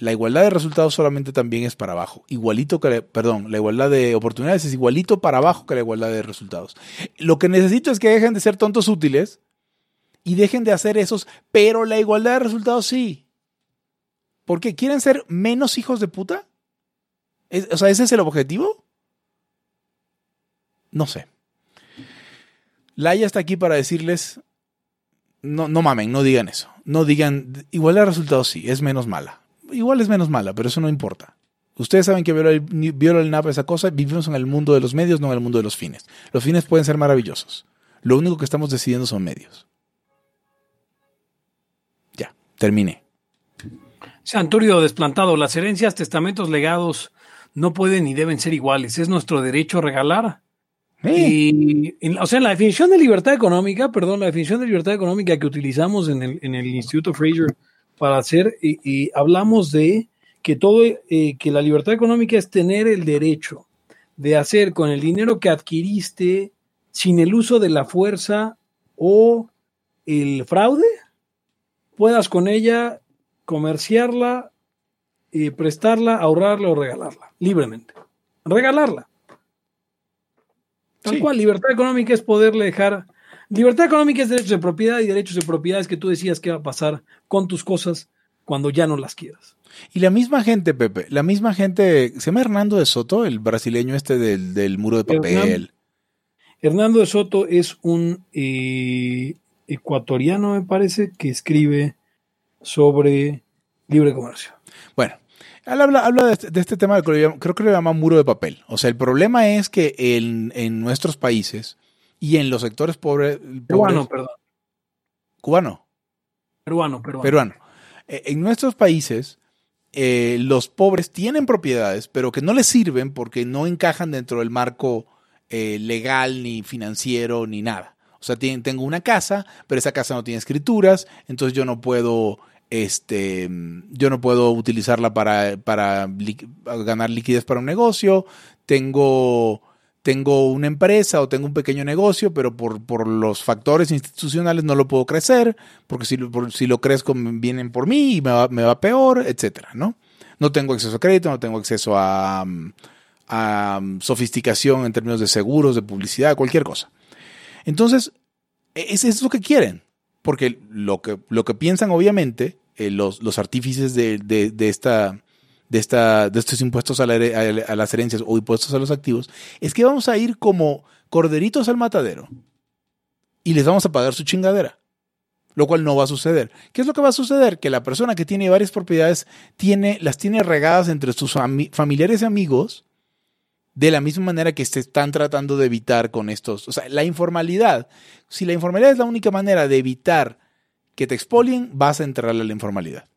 La igualdad de resultados solamente también es para abajo. Igualito que, perdón, la igualdad de oportunidades es igualito para abajo que la igualdad de resultados. Lo que necesito es que dejen de ser tontos útiles y dejen de hacer esos, pero la igualdad de resultados sí. ¿Por qué? ¿Quieren ser menos hijos de puta? o sea, ¿ese es el objetivo? No sé. Laia está aquí para decirles, no, no mamen, no digan eso. No digan, igual el resultado sí, es menos mala. Igual es menos mala, pero eso no importa. Ustedes saben que viola el, viola el NAP esa cosa, vivimos en el mundo de los medios, no en el mundo de los fines. Los fines pueden ser maravillosos. Lo único que estamos decidiendo son medios. Ya, terminé. Santurio desplantado, las herencias, testamentos, legados no pueden ni deben ser iguales. Es nuestro derecho regalar y, o sea, la definición de libertad económica, perdón, la definición de libertad económica que utilizamos en el, en el Instituto Fraser para hacer, y, hablamos de que todo, eh, que la libertad económica es tener el derecho de hacer con el dinero que adquiriste sin el uso de la fuerza o el fraude, puedas con ella comerciarla, eh, prestarla, ahorrarla o regalarla, libremente. Regalarla. Tal cual, libertad económica es poderle dejar. Libertad económica es derechos de propiedad y derechos de propiedad es que tú decías qué va a pasar con tus cosas cuando ya no las quieras. Y la misma gente, Pepe, la misma gente, se llama Hernando de Soto, el brasileño este del, muro de papel. Hernando, de Soto es un eh, ecuatoriano, me parece, que escribe sobre libre comercio. Bueno, él habla, este, de, este tema, creo que lo llama muro de papel. O sea, el problema es que en, nuestros países y en los sectores pobres... Peruano, perdón. ¿Cubano? Peruano, peruano. Peruano. E, en nuestros países, eh, los pobres tienen propiedades, pero que no les sirven porque no encajan dentro del marco eh, legal, ni financiero, ni nada. O sea, tengo una casa, pero esa casa no tiene escrituras, entonces yo no puedo este, yo no puedo utilizarla para, para ganar liquidez para un negocio, tengo, tengo una empresa o tengo un pequeño negocio, pero por, por los factores institucionales no lo puedo crecer, porque si, si lo crezco vienen por mí y me va, peor, etcétera, ¿no? No tengo acceso a crédito, no tengo acceso a, a sofisticación en términos de seguros, de publicidad, cualquier cosa. Entonces, es, es lo que quieren, porque lo que, lo que piensan obviamente eh, los, los, artífices de, de, esta, de, esta, de estos impuestos a, a, las herencias o impuestos a los activos, es que vamos a ir como corderitos al matadero y les vamos a pagar su chingadera. Lo cual no va a suceder. ¿Qué es lo que va a suceder? Que la persona que tiene varias propiedades tiene, las tiene regadas entre sus familiares y amigos de la misma manera que se están tratando de evitar con estos. O sea, la informalidad. Si la informalidad es la única manera de evitar que te expolien, vas a entrarle a la informalidad.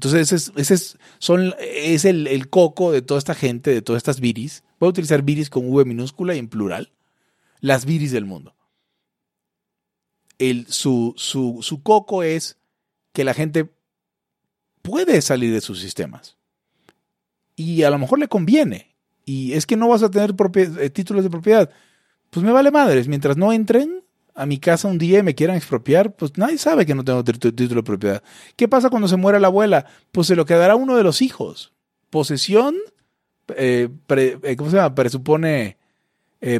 Entonces, ese es, son, es el, coco de toda esta gente, de todas estas viris. Voy a utilizar viris con V minúscula y en plural. Las viris del mundo. El, su, su, su coco es que la gente puede salir de sus sistemas y a lo mejor le conviene. Y es que no vas a tener eh, títulos de propiedad. Pues me vale madres. Mientras no entren a mi casa un día y me quieran expropiar, pues nadie sabe que no tengo título de propiedad. ¿Qué pasa cuando se muera la abuela? Pues se lo quedará uno de los hijos. Posesión, eh, eh, ¿cómo se llama? Presupone,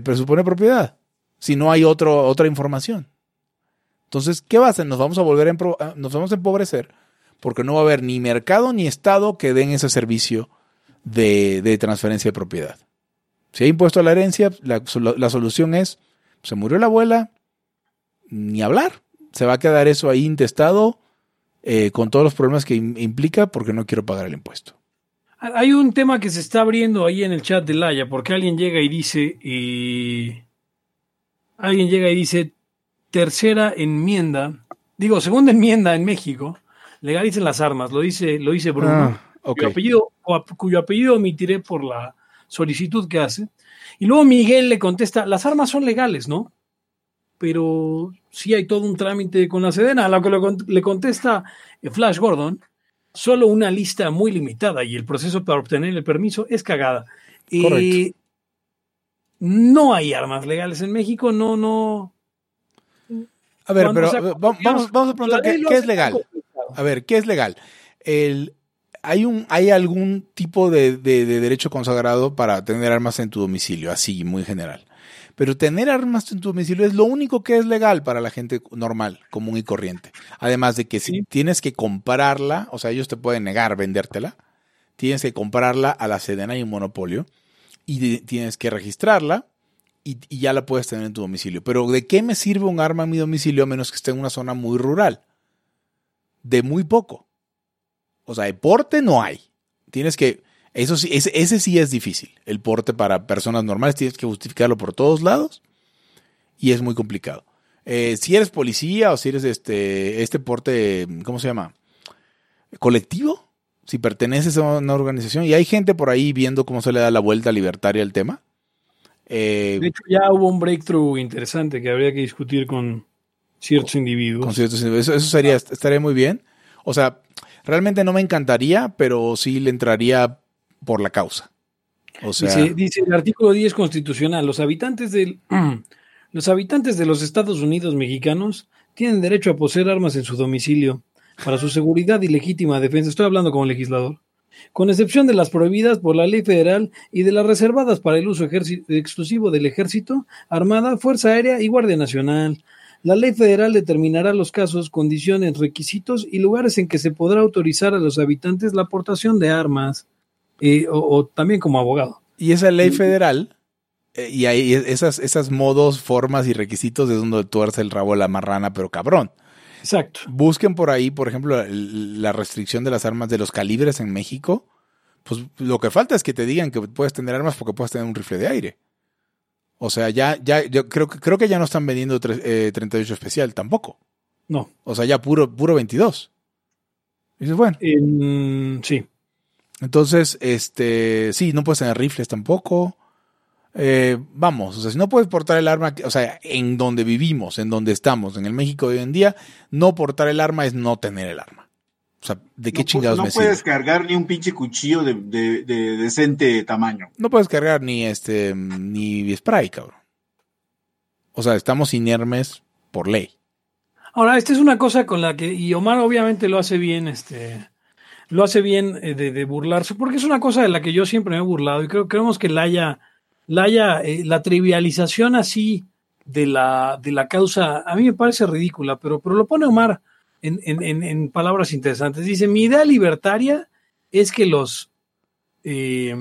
presupone propiedad. Si no hay otro, otra información. Entonces, ¿qué va a hacer? Nos vamos a volver a, nos vamos a empobrecer porque no va a haber ni mercado ni Estado que den ese servicio de, transferencia de propiedad. Si hay impuesto a la herencia, la, solución es, se murió la abuela, ni hablar. Se va a quedar eso ahí intestado eh, con todos los problemas que implica porque no quiero pagar el impuesto. Hay un tema que se está abriendo ahí en el chat de Laia, porque alguien llega y dice, alguien llega y dice, tercera enmienda, digo, segunda enmienda en México, legalicen las armas, lo dice, lo dice Bruno. Ah cuyo, apellido, cuyo apellido omitiré por la solicitud que hace. Y luego Miguel le contesta, las armas son legales, ¿no? Pero sí hay todo un trámite con la Sedena, a lo que le contesta eh, Flash Gordon, solo una lista muy limitada y el proceso para obtener el permiso es cagada. Eh, no hay armas legales en México, no, no. A ver, pero vamos, vamos, a preguntar qué, qué es legal. A ver, ¿qué es legal? El, hay, un, hay algún tipo de, derecho consagrado para tener armas en tu domicilio, así, muy general. Pero tener armas en tu domicilio es lo único que es legal para la gente normal, común y corriente. Además de que si tienes que comprarla, o sea, ellos te pueden negar vendértela, tienes que comprarla a la Sedena y un monopolio y tienes que registrarla y, y, ya la puedes tener en tu domicilio. Pero ¿de qué me sirve un arma en mi domicilio a menos que esté en una zona muy rural? De muy poco. O sea, de porte no hay. Tienes que, eso sí, ese, sí es difícil. El porte para personas normales tienes que justificarlo por todos lados y es muy complicado. Eh, si eres policía o si eres este, este porte, ¿cómo se llama? Colectivo, si perteneces a una organización y hay gente por ahí viendo cómo se le da la vuelta libertaria al tema. Eh, de hecho, ya hubo un breakthrough interesante que habría que discutir con ciertos individuos. Con ciertos individuos. Eso, eso sería, estaría muy bien. O sea, Realmente no me encantaría, pero sí le entraría por la causa. O sea, dice, el artículo 10 constitucional, los habitantes del [CLEARS THROAT] los habitantes de los Estados Unidos mexicanos tienen derecho a poseer armas en su domicilio para su seguridad y legítima defensa. Estoy hablando como legislador. Con excepción de las prohibidas por la ley federal y de las reservadas para el uso exclusivo del ejército, armada, fuerza aérea y guardia nacional, la ley federal determinará los casos, condiciones, requisitos y lugares en que se podrá autorizar a los habitantes la aportación de armas, eh, o, también como abogado. Y esa ley federal, eh, y ahí esas, esas modos, formas y requisitos es donde tuerce el rabo la marrana, pero cabrón. Exacto. Busquen por ahí, por ejemplo, la restricción de las armas de los calibres en México. Pues lo que falta es que te digan que puedes tener armas porque puedes tener un rifle de aire. O sea, ya, ya, yo creo, creo que ya no están vendiendo 38 eh, especial tampoco. No. O sea, ya puro, puro 22. dices, bueno. sí. Entonces, este, sí, no puedes tener rifles tampoco. eh, vamos, o sea, si no puedes portar el arma, o sea, en donde vivimos, en donde estamos, en el México de hoy en día, no portar el arma es no tener el arma. O sea, ¿de qué chingados no me No puedes cargar ni un pinche cuchillo de, de, de, decente tamaño. No puedes cargar ni este, ni spray, cabrón. O sea, estamos inermes por ley. Ahora, esta es una cosa con la que, y Omar obviamente lo hace bien, este, lo hace bien eh, de, burlarse, porque es una cosa de la que yo siempre me he burlado y creo creemos que la haya, la haya, eh, la trivialización así de la, de la causa, a mí me parece ridícula, pero, pero lo pone Omar en, en, en palabras interesantes. Dice, mi idea libertaria es que los eh,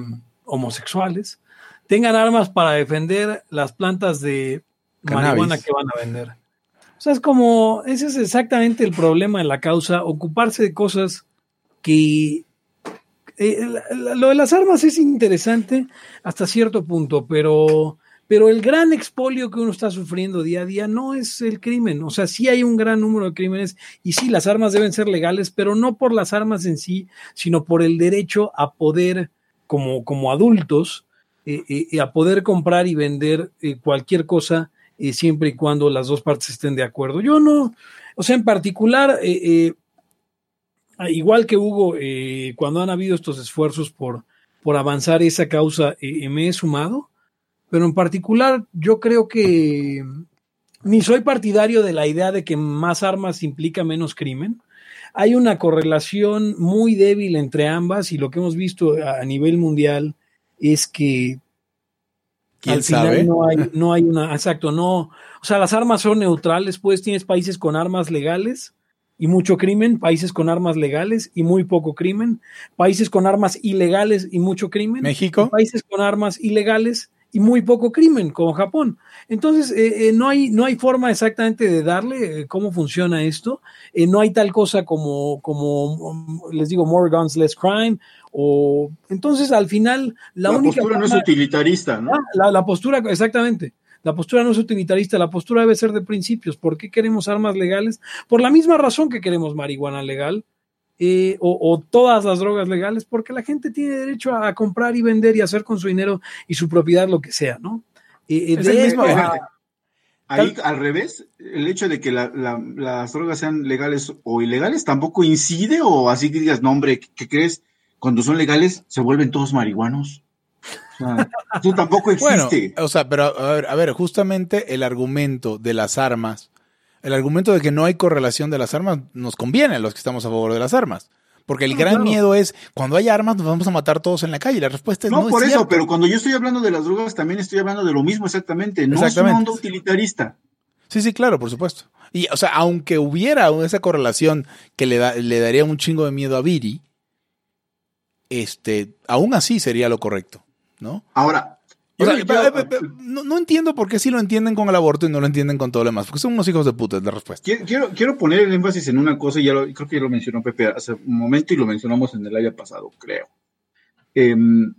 homosexuales tengan armas para defender las plantas de marihuana que van a vender. O sea, es como, ese es exactamente el problema de la causa, ocuparse de cosas que... Eh, lo de las armas es interesante hasta cierto punto, pero, pero el gran expolio que uno está sufriendo día a día no es el crimen. O sea, sí hay un gran número de crímenes y sí, las armas deben ser legales, pero no por las armas en sí, sino por el derecho a poder, como, como adultos, eh, eh, a poder comprar y vender cualquier cosa siempre y cuando las dos partes estén de acuerdo. Yo no, o sea, en particular, eh, igual que Hugo, eh, cuando han habido estos esfuerzos por, por avanzar esa causa, me he sumado, pero en particular yo creo que ni soy partidario de la idea de que más armas implica menos crimen. Hay una correlación muy débil entre ambas y lo que hemos visto a nivel mundial es que ¿Quién sabe? No hay, [LAUGHS] no hay una, exacto, no. O sea, las armas son neutrales, pues tienes países con armas legales y mucho crimen, países con armas legales y muy poco crimen, países con armas ilegales y mucho crimen. México. Países con armas ilegales y muy poco crimen, como Japón. Entonces, eh, eh, no, hay, no hay forma exactamente de darle eh, cómo funciona esto. no hay tal cosa como, como, les digo, more guns, less crime, o entonces al final la, la postura no es utilitarista, ¿no? Ah, la, postura, exactamente. La postura no es utilitarista, la postura debe ser de principios. ¿Por qué queremos armas legales? Por la misma razón que queremos marihuana legal eh, o, todas las drogas legales, porque la gente tiene derecho a, comprar y vender y hacer con su dinero y su propiedad lo que sea, ¿no? Eh, eh, ahí, al revés, el hecho de que las drogas sean legales o ilegales tampoco incide o así que digas, no hombre, ¿qué crees? cuando son legales se vuelven todos marihuanos. Sea, eso tampoco existe. o sea, pero a ver, a ver, justamente el argumento de las armas, el argumento de que no hay correlación de las armas, nos conviene a los que estamos a favor de las armas. Porque el gran miedo es, cuando hay armas nos vamos a matar todos en la calle. La respuesta es no. No, por eso, pero cuando yo estoy hablando de las drogas, también estoy hablando de lo mismo exactamente. No es un mundo utilitarista. Sí, sí, claro, por supuesto. Y, o sea, aunque hubiera esa correlación que le, da, le daría un chingo de miedo a Viri, este, aún así sería lo correcto, ¿no? Ahora, no, entiendo por qué sí lo entienden con el aborto y no lo entienden con todo lo demás, porque son unos hijos de puta, es la respuesta. Quiero, quiero poner el énfasis en una cosa, y ya creo que ya lo mencionó Pepe hace un momento y lo mencionamos en el año pasado, creo. Em,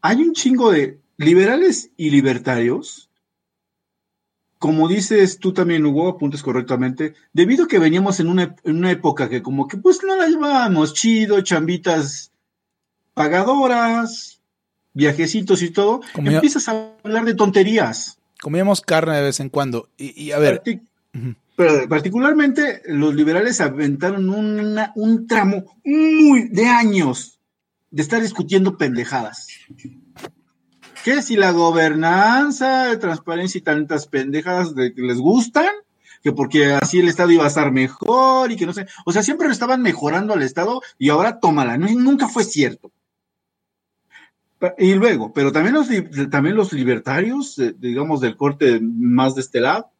hay un chingo de liberales y libertarios, como dices tú también, Hugo, apuntes correctamente, debido a que veníamos en una, en una época que como que pues no la llevábamos chido, chambitas pagadoras, viajecitos y todo, empiezas a hablar de tonterías. Comíamos carne de vez en cuando. Y, a ver. Pero particularmente los liberales aventaron un tramo muy de años de estar discutiendo pendejadas. ¿Qué si la gobernanza, transparencia y tantas pendejadas de que les gustan? que porque así el Estado iba a estar mejor y que no sé. O sea, siempre lo estaban mejorando al Estado y ahora tómala. nunca fue cierto. Y luego, pero también los, también los libertarios, digamos, del corte más de este lado,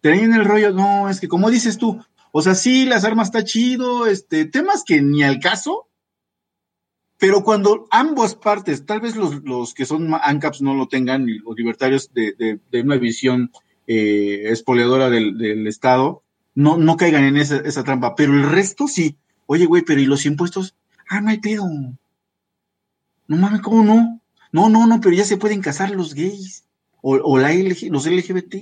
tenían el rollo, no, es que como dices tú, o sea, sí, las armas está chido, este, temas que ni al caso, pero cuando ambas partes, tal vez los, los que son ANCAPs no lo tengan, los libertarios de, de, una visión eh, espoleadora del, del, Estado, no, no caigan en esa, esa trampa, pero el resto sí. Oye, güey, pero ¿y los impuestos? Ah, no hay pedo. No mames, ¿cómo no? No, no, no, pero ya se pueden casar los gays o, la los LGBT.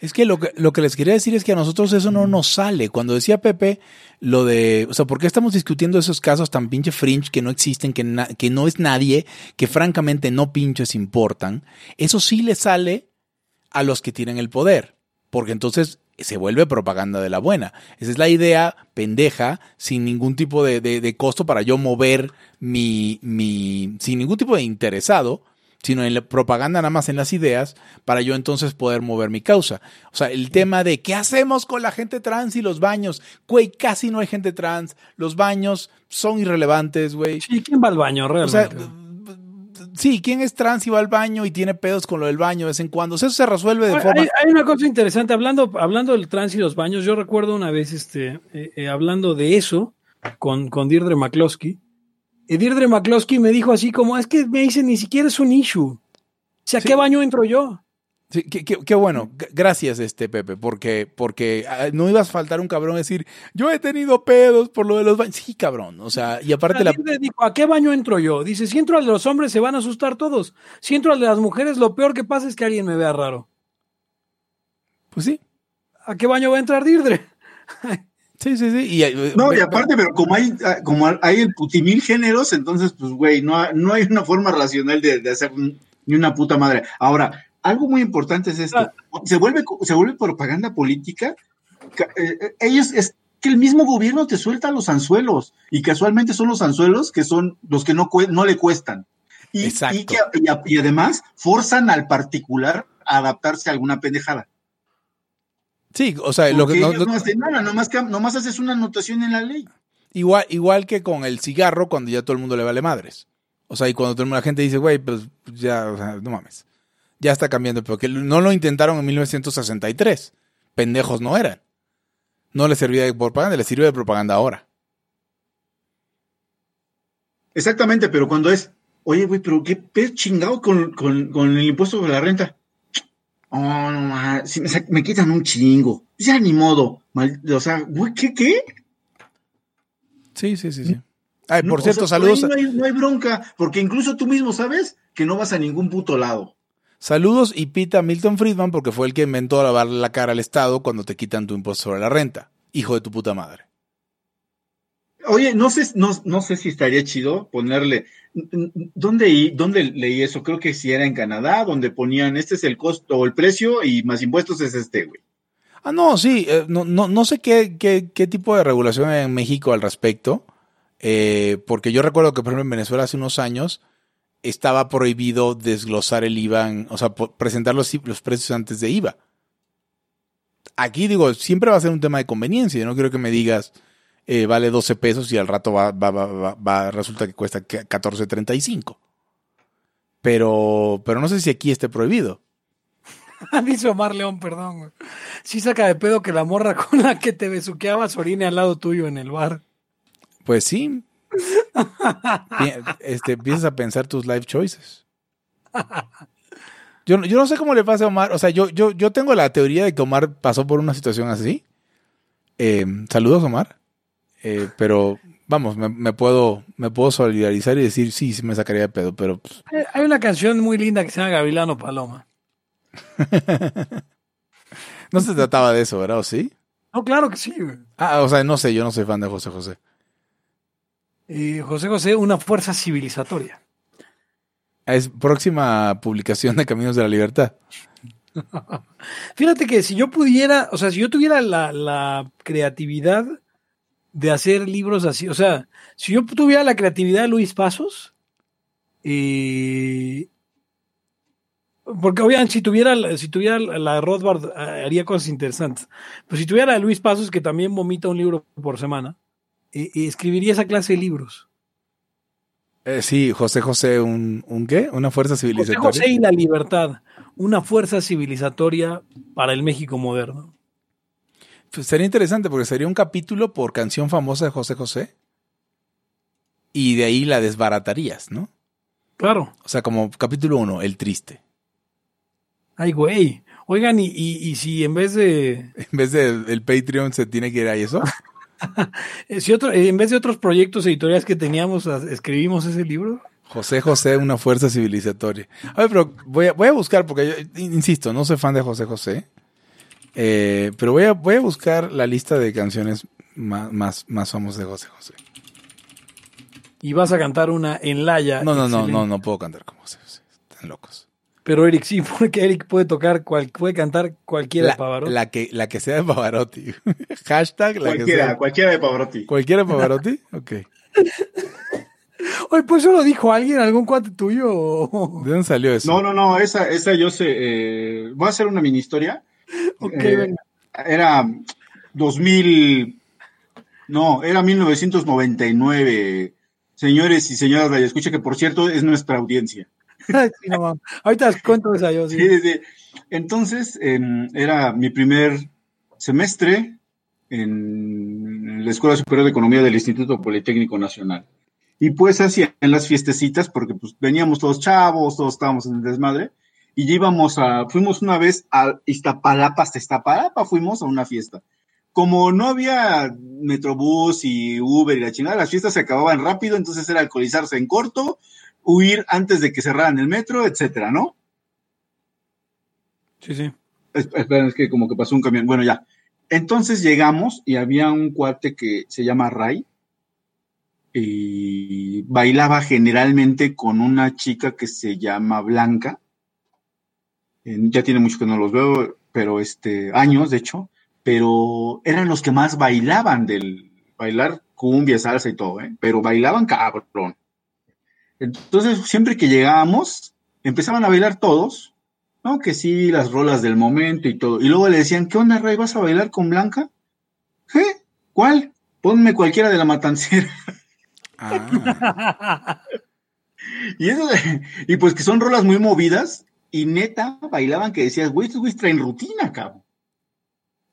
Es que lo, que lo que les quería decir es que a nosotros eso no nos sale. Cuando decía Pepe lo de, o sea, ¿por qué estamos discutiendo esos casos tan pinche fringe que no existen, que, que no es nadie, que francamente no pinches importan? Eso sí le sale a los que tienen el poder, porque entonces se vuelve propaganda de la buena. Esa es la idea pendeja, sin ningún tipo de, de, costo para yo mover mi, mi, sin ningún tipo de interesado, sino en la propaganda nada más en las ideas, para yo entonces poder mover mi causa. O sea, el tema de qué hacemos con la gente trans y los baños. Güey, casi no hay gente trans. Los baños son irrelevantes, güey. Sí, ¿quién va al baño realmente? O sea, sí, ¿quién es trans y va al baño y tiene pedos con lo del baño de vez en cuando? eso se resuelve de forma... Hay, una cosa interesante, hablando, hablando del trans y los baños, yo recuerdo una vez este, eh, eh, hablando de eso con, con Deirdre McCloskey, y Deirdre McCloskey me dijo así como, es que me dice, ni siquiera es un issue. O sea, ¿qué baño entro yo? Sí, qué, bueno. Gracias, este Pepe, porque, porque ah, no ibas a faltar un cabrón a decir, yo he tenido pedos por lo de los baños. Sí, cabrón. O sea, y aparte la. Dijo, ¿a qué baño entro yo? Dice, si entro al de los hombres se van a asustar todos. Si entro al de las mujeres, lo peor que pasa es que alguien me vea raro. Pues sí. ¿A qué baño va a entrar Deirdre? [LAUGHS] Sí, sí, sí. Eh, no, y aparte, pero como hay, ah, como hay el putimil géneros, entonces, pues, güey, no, no hay una forma racional de, hacer ni una puta madre. Ahora, algo muy importante es esto. Ah. Se vuelve, se vuelve propaganda política. Eh, eh, ellos, es que el mismo gobierno te suelta los anzuelos. Y casualmente son los anzuelos que son los que no, no le cuestan. Y, y, y además forzan al particular a adaptarse a alguna pendejada. Sí, o sea, lo que no, no, hacen nada, nomás, haces una anotación en la ley. Igual, igual que con el cigarro cuando ya todo el mundo le vale madres. O sea, y cuando la gente dice, güey, pues ya, o sea, no mames. Ya está cambiando, porque no lo intentaron en 1963. Pendejos no eran. No les servía de propaganda, les sirve de propaganda ahora. Exactamente, pero cuando es, oye, güey, pero qué pez chingado con, con el impuesto de la renta. Oh, no más, si me, quitan un chingo. Ya ni modo. o sea, ¿qué, qué? Sí, sí, sí, sí. Ay, por cierto, saludos. No hay, no hay, bronca, porque incluso tú mismo sabes que no vas a ningún puto lado. Saludos y pita a Milton Friedman porque fue el que inventó lavarle la cara al Estado cuando te quitan tu impuesto sobre la renta. Hijo de tu puta madre. Oye, no sé, no, no sé si estaría chido ponerle ¿Dónde, ¿Dónde leí eso? Creo que si era en Canadá, donde ponían este es el costo o el precio y más impuestos es este, güey. Ah, no, sí, eh, no, no, no, sé qué, qué, qué, tipo de regulación hay en México al respecto, eh, porque yo recuerdo que, por ejemplo, en Venezuela hace unos años estaba prohibido desglosar el IVA, o sea, presentar los, los precios antes de IVA. Aquí digo, siempre va a ser un tema de conveniencia, yo no quiero que me digas, eh, vale 12 pesos y al rato va, va, va, va resulta que cuesta 14.35. Pero, pero no sé si aquí esté prohibido. [LAUGHS] Dice Omar León, perdón. Sí saca de pedo que la morra con la que te besuqueabas orine al lado tuyo en el bar. Pues sí. Este, empiezas a pensar tus life choices. Yo, yo, no sé cómo le pasa a Omar. O sea, yo, yo, yo tengo la teoría de que Omar pasó por una situación así. Eh, saludos, Omar. Eh, pero vamos, me, puedo, me puedo solidarizar y decir, sí, sí me sacaría de pedo, pero... Pues, hay una canción muy linda que se llama Gavilano Paloma. [LAUGHS] no se trataba de eso, ¿verdad? ¿O sí? No, claro que sí. Ah, o sea, no sé, yo no soy fan de José José. Y José José, una fuerza civilizatoria. Es próxima publicación de Caminos de la Libertad. [LAUGHS] Fíjate que si yo pudiera, o sea, si yo tuviera la, la creatividad de hacer libros así. O sea, si yo tuviera la creatividad de Luis Pasos, y porque obviamente si tuviera, si tuviera la Rothbard haría cosas interesantes. Pero si tuviera Luis Pasos, que también vomita un libro por semana, y, escribiría esa clase de libros. Eh, sí, José José, un, ¿un qué? Una fuerza civilizatoria. José José y la libertad, una fuerza civilizatoria para el México moderno. Pues, sería interesante porque sería un capítulo por canción famosa de José José. Y de ahí la desbaratarías, ¿no? Claro. O sea, como capítulo uno, el triste. Ay, güey. Oigan, ¿y, y, si en vez de. [LAUGHS] En vez de el Patreon se tiene que ir a eso? [LAUGHS] [LAUGHS] si otro, en vez de otros proyectos editoriales que teníamos, escribimos ese libro. José José, una fuerza civilizatoria. A ver, pero voy a, voy a buscar porque yo, insisto, no soy fan de José José. Eh, pero voy a, voy a buscar la lista de canciones más, más, más famosas de José José. Y vas a cantar una en Laya. No, no, no, no, no puedo cantar como José José. Están locos. Pero Eric sí, [LAUGHS] porque Eric puede tocar, cual, puede cantar cualquiera la, de Pavarotti. La que, la que sea de Pavarotti. [LAUGHS] Hashtag la cualquiera, que sea. Cualquiera de Pavarotti. ¿Cualquiera de Pavarotti? [LAUGHS] Ok. Oye, pues eso lo dijo alguien, algún cuate tuyo. ¿De dónde salió eso? No, no, no, esa, esa yo sé. Eh, voy a hacer una mini historia. Ok, Eh, venga. Era 2000. No, era 1999. Señores y señoras, escucha que por cierto es nuestra audiencia. [LAUGHS] Sí, no. Ahorita les cuento esa yo, sí. Sí, sí. Entonces, em, era mi primer semestre en la Escuela Superior de Economía del Instituto Politécnico Nacional. Y pues hacían las fiestecitas, porque pues veníamos todos chavos, todos estábamos en el desmadre, y íbamos a, fuimos una vez a Iztapalapa, hasta Iztapalapa fuimos a una fiesta. Como no había Metrobús y Uber y la chingada, las fiestas se acababan rápido, entonces era alcoholizarse en corto, huir antes de que cerraran el metro, etcétera, ¿no? Sí, sí. Es- Esperen, es que como que pasó un camión. Bueno, ya. Entonces llegamos y había un cuate que se llama Ray y bailaba generalmente con una chica que se llama Blanca. Ya tiene mucho que no los veo, pero este, años de hecho, pero eran los que más bailaban del bailar cumbia, salsa y todo, ¿eh? pero bailaban cabrón. Entonces, siempre que llegábamos, empezaban a bailar todos, ¿no? Que sí, las rolas del momento y todo. Y luego le decían, ¿qué onda, Ray? ¿Vas a bailar con Blanca? ¿Eh? ¿Cuál? Ponme cualquiera de la matancera. Ah, [LAUGHS] Y eso, y pues que son rolas muy movidas, y neta, bailaban que decías, güey, estos güeyes traen rutina, cabrón.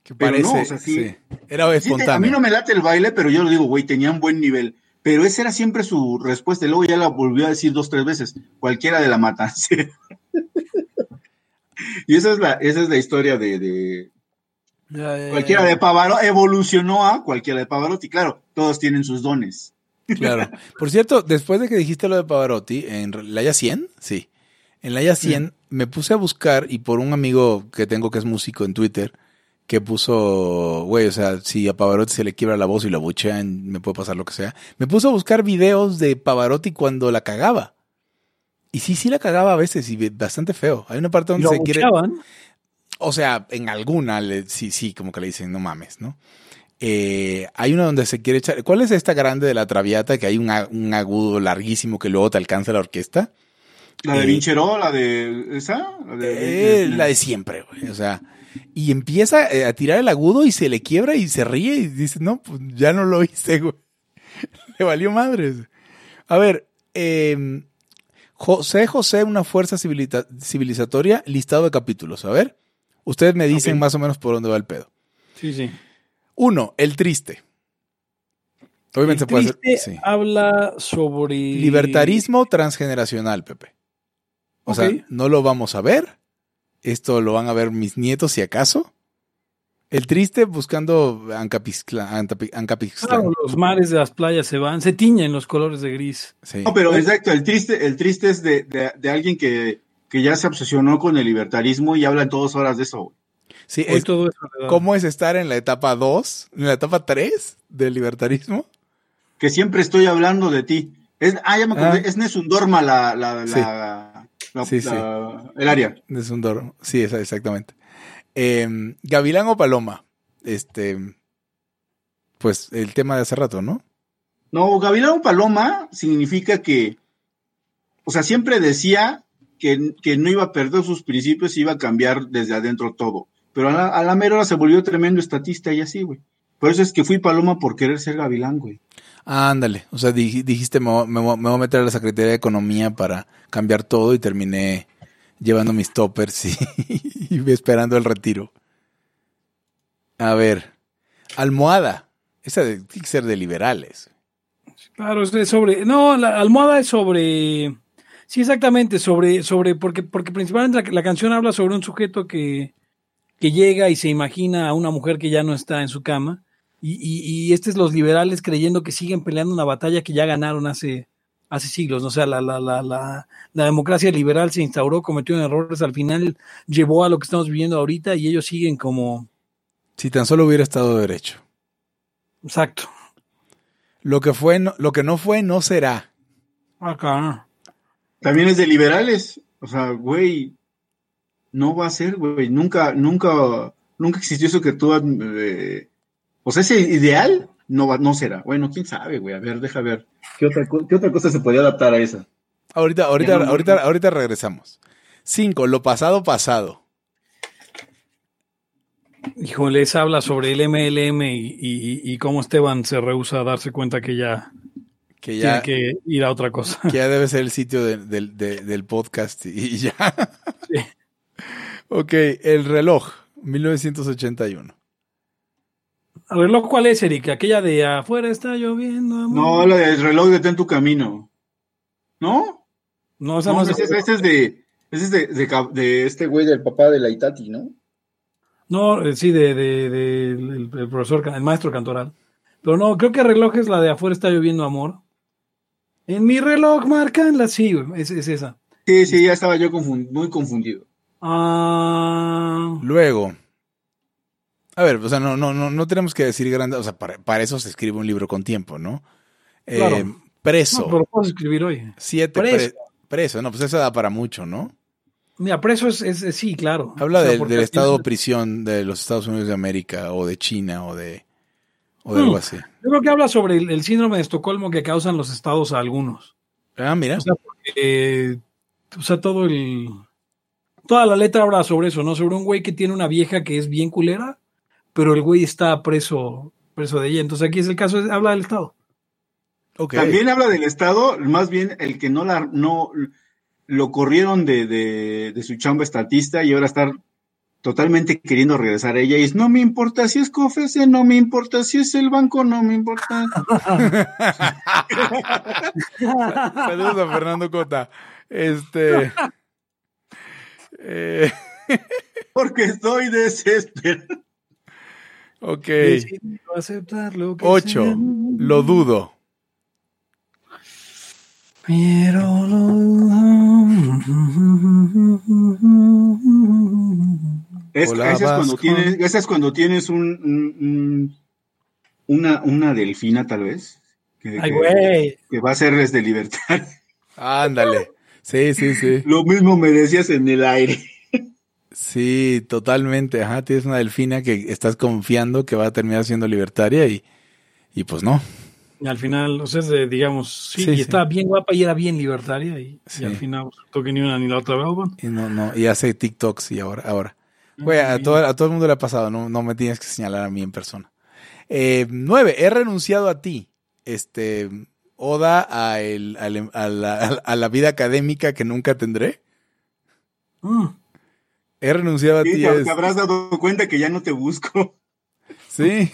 que Pero parece. no, o sea, sí. sí. Era Sí, te- a espontáneo. mí no me late el baile, pero yo lo digo, güey, tenían buen nivel. Pero esa era siempre su respuesta, y luego ya la volvió a decir dos, tres veces, cualquiera de la matancera. [LAUGHS] y esa es la, esa es la historia de, de, Ya, ya, ya. Cualquiera de Pavarotti evolucionó a cualquiera de Pavarotti. Claro, todos tienen sus dones. Claro. Por cierto, después de que dijiste lo de Pavarotti, en la Ya 100, sí. En la Ya 100 me puse a buscar y por un amigo que tengo que es músico en Twitter, que puso, güey, o sea, si a Pavarotti se le quiebra la voz y lo abuchean, me puede pasar lo que sea. Me puse a buscar videos de Pavarotti cuando la cagaba. Y sí, sí la cagaba a veces y bastante feo. Hay una parte ¿Y donde lo se quiere... O sea, en alguna, le- sí, sí, como que le dicen, no mames, ¿no? Eh, hay una donde se quiere echar. ¿Cuál es esta grande de la Traviata? Que hay un, un agudo larguísimo que luego te alcanza la orquesta. La de Eh, Vincheró, la de esa, la Eh, de, la de siempre, güey. O sea, y empieza eh, a tirar el agudo y se le quiebra y se ríe y dice, no, pues ya no lo hice, güey. [LAUGHS] Le valió madres. A ver, eh, José José, una fuerza civilizatoria, listado de capítulos. A ver, ustedes me dicen más o menos por dónde va el pedo. Sí, sí. Uno, el triste. Obviamente se puede hacer. triste sí. habla sobre... Libertarismo transgeneracional, Pepe. O sea, no lo vamos a ver. Esto lo van a ver mis nietos si acaso. El triste buscando Ancapixtlán. Claro, los mares de las playas se van, se tiñen los colores de gris. Sí. No, pero exacto, el triste, el triste es de, de- de alguien que, que ya se obsesionó con el libertarismo y habla en todas horas de eso. güey. Sí, es- todo eso ¿Cómo es estar en la etapa 2, en la etapa 3 del libertarismo? Que siempre estoy hablando de ti. Es, ah, ya me acordé, Ah. es Nesundorma la, la, Sí. la- la- Sí, sí. el área. Es un dor- Sí, esa- exactamente. Eh, Gavilán o Paloma. Este. Pues el tema de hace rato, ¿no? No, Gavilán Paloma significa que, o sea, siempre decía que, que no iba a perder sus principios y iba a cambiar desde adentro todo. Pero a la, a la mera hora se volvió tremendo estatista y así, güey. Por eso es que fui Paloma por querer ser Gavilán, güey. Ándale. O sea, dij- dijiste, me, voy- me voy me voy a meter a la Secretaría de Economía para cambiar todo y terminé llevando mis toppers y, [LAUGHS] y esperando el retiro. A ver. Almohada. Esa de- tiene que ser de liberales. Claro, es sobre. No, la almohada es sobre. Sí, exactamente, sobre, sobre, porque, porque principalmente la, la canción habla sobre un sujeto que, que llega y se imagina a una mujer que ya no está en su cama. Y, y, y este es los liberales creyendo que siguen peleando una batalla que ya ganaron hace, hace siglos. ¿no? O sea, la, la, la, la, la democracia liberal se instauró, cometió errores, al final llevó a lo que estamos viviendo ahorita y ellos siguen como, Si tan solo hubiera estado derecho. Exacto. Lo que fue, no, lo que no fue, no será. Acá. También es de liberales. O sea, güey, no va a ser, güey. Nunca, nunca, nunca existió eso que tú. Eh, o sea, ese ideal no, va, no será. Bueno, quién sabe, güey. A ver, deja ver. ¿Qué otra, ¿Qué otra cosa se podría adaptar a esa? Ahorita, ahorita, ahorita, ahorita regresamos. Cinco, lo pasado, pasado. Híjole, esa habla sobre el MLM y, cómo Esteban se rehúsa a darse cuenta que ya, que ya tiene que ir a otra cosa. Que ya debe ser el sitio del podcast y ya. Sí. Ok, el reloj, 1981. ¿El reloj cuál es, Erika? Aquella de afuera está lloviendo. No, la del reloj de Ten tu camino. ¿No? No, esa no, es, ese, es de, ese es de, de, este güey del papá de la Itati, ¿no? No, eh, sí, de, de, el, profesor, el maestro cantoral. Pero no, creo que reloj es la de afuera está lloviendo amor. En mi reloj marcan la sí, es, es esa. Sí, sí, ya estaba yo muy confundido. Ah. Luego. A ver, o sea, no, no, no, no tenemos que decir grande, o sea, para, eso se escribe un libro con tiempo, ¿no? Eh, preso. No, pero puedo escribir hoy. Siete. Preso. preso, no, pues eso da para mucho, ¿no? Mira, preso es, es, sí, claro. Habla del estado de prisión de los Estados Unidos de América o de China o de, o de algo hmm. así. Yo creo que habla sobre el, síndrome de Estocolmo que causan los estados a algunos. Ah, mira. O sea, porque, o sea, todo el... Toda la letra habla sobre eso, ¿no? Sobre un güey que tiene una vieja que es bien culera, pero el güey está preso, preso de ella. Entonces aquí es el caso, habla del Estado. Okay. También habla del Estado, más bien el que no la, no, lo corrieron de, de, su chamba estatista y ahora estar totalmente queriendo regresar a ella y es, no me importa si es COFESE, no me importa si es el banco, no me importa. [LAUGHS] Saludos a Fernando Cota. Este... [LAUGHS] Eh, [LAUGHS] Porque estoy desesperado. Ok. Ocho. Lo dudo. Pero es, esa, es cuando tienes, esa es cuando tienes un, una, una delfina, tal vez. Que, Ay, güey. Que, va a serles de libertad. Ándale. Sí, sí, sí. Lo mismo me decías en el aire. Sí, totalmente. Ajá, tienes una delfina que estás confiando que va a terminar siendo libertaria y, y pues no. Y al final, o sea, digamos, sí, y estaba bien guapa y era bien libertaria y, al final toque ni una ni la otra vez. Y no, no, y hace TikToks y ahora, ahora. Güey, a todo, a todo el mundo le ha pasado, no, no me tienes que señalar a mí en persona. Eh, nueve, he renunciado a ti. Este, oda a, el, a, la, a, la, vida académica que nunca tendré. Mm. He renunciado a ti. Te, habrás dado cuenta que ya no te busco. Sí,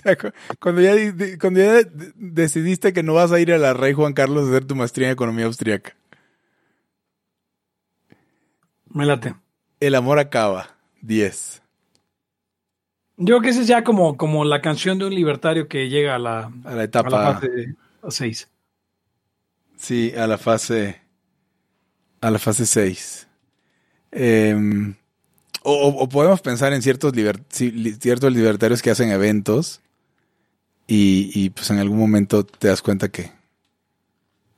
[LAUGHS] cuando ya, cuando ya decidiste que no vas a ir a la Rey Juan Carlos a hacer tu maestría en economía austriaca. Me late. El amor acaba. 10. Yo creo que esa es ya como, como la canción de un libertario que llega a la, a la etapa a fase 6. Sí, a la fase a la fase 6. Em, o, podemos pensar en ciertos, ciertos libertarios que hacen eventos y, y, pues en algún momento te das cuenta que,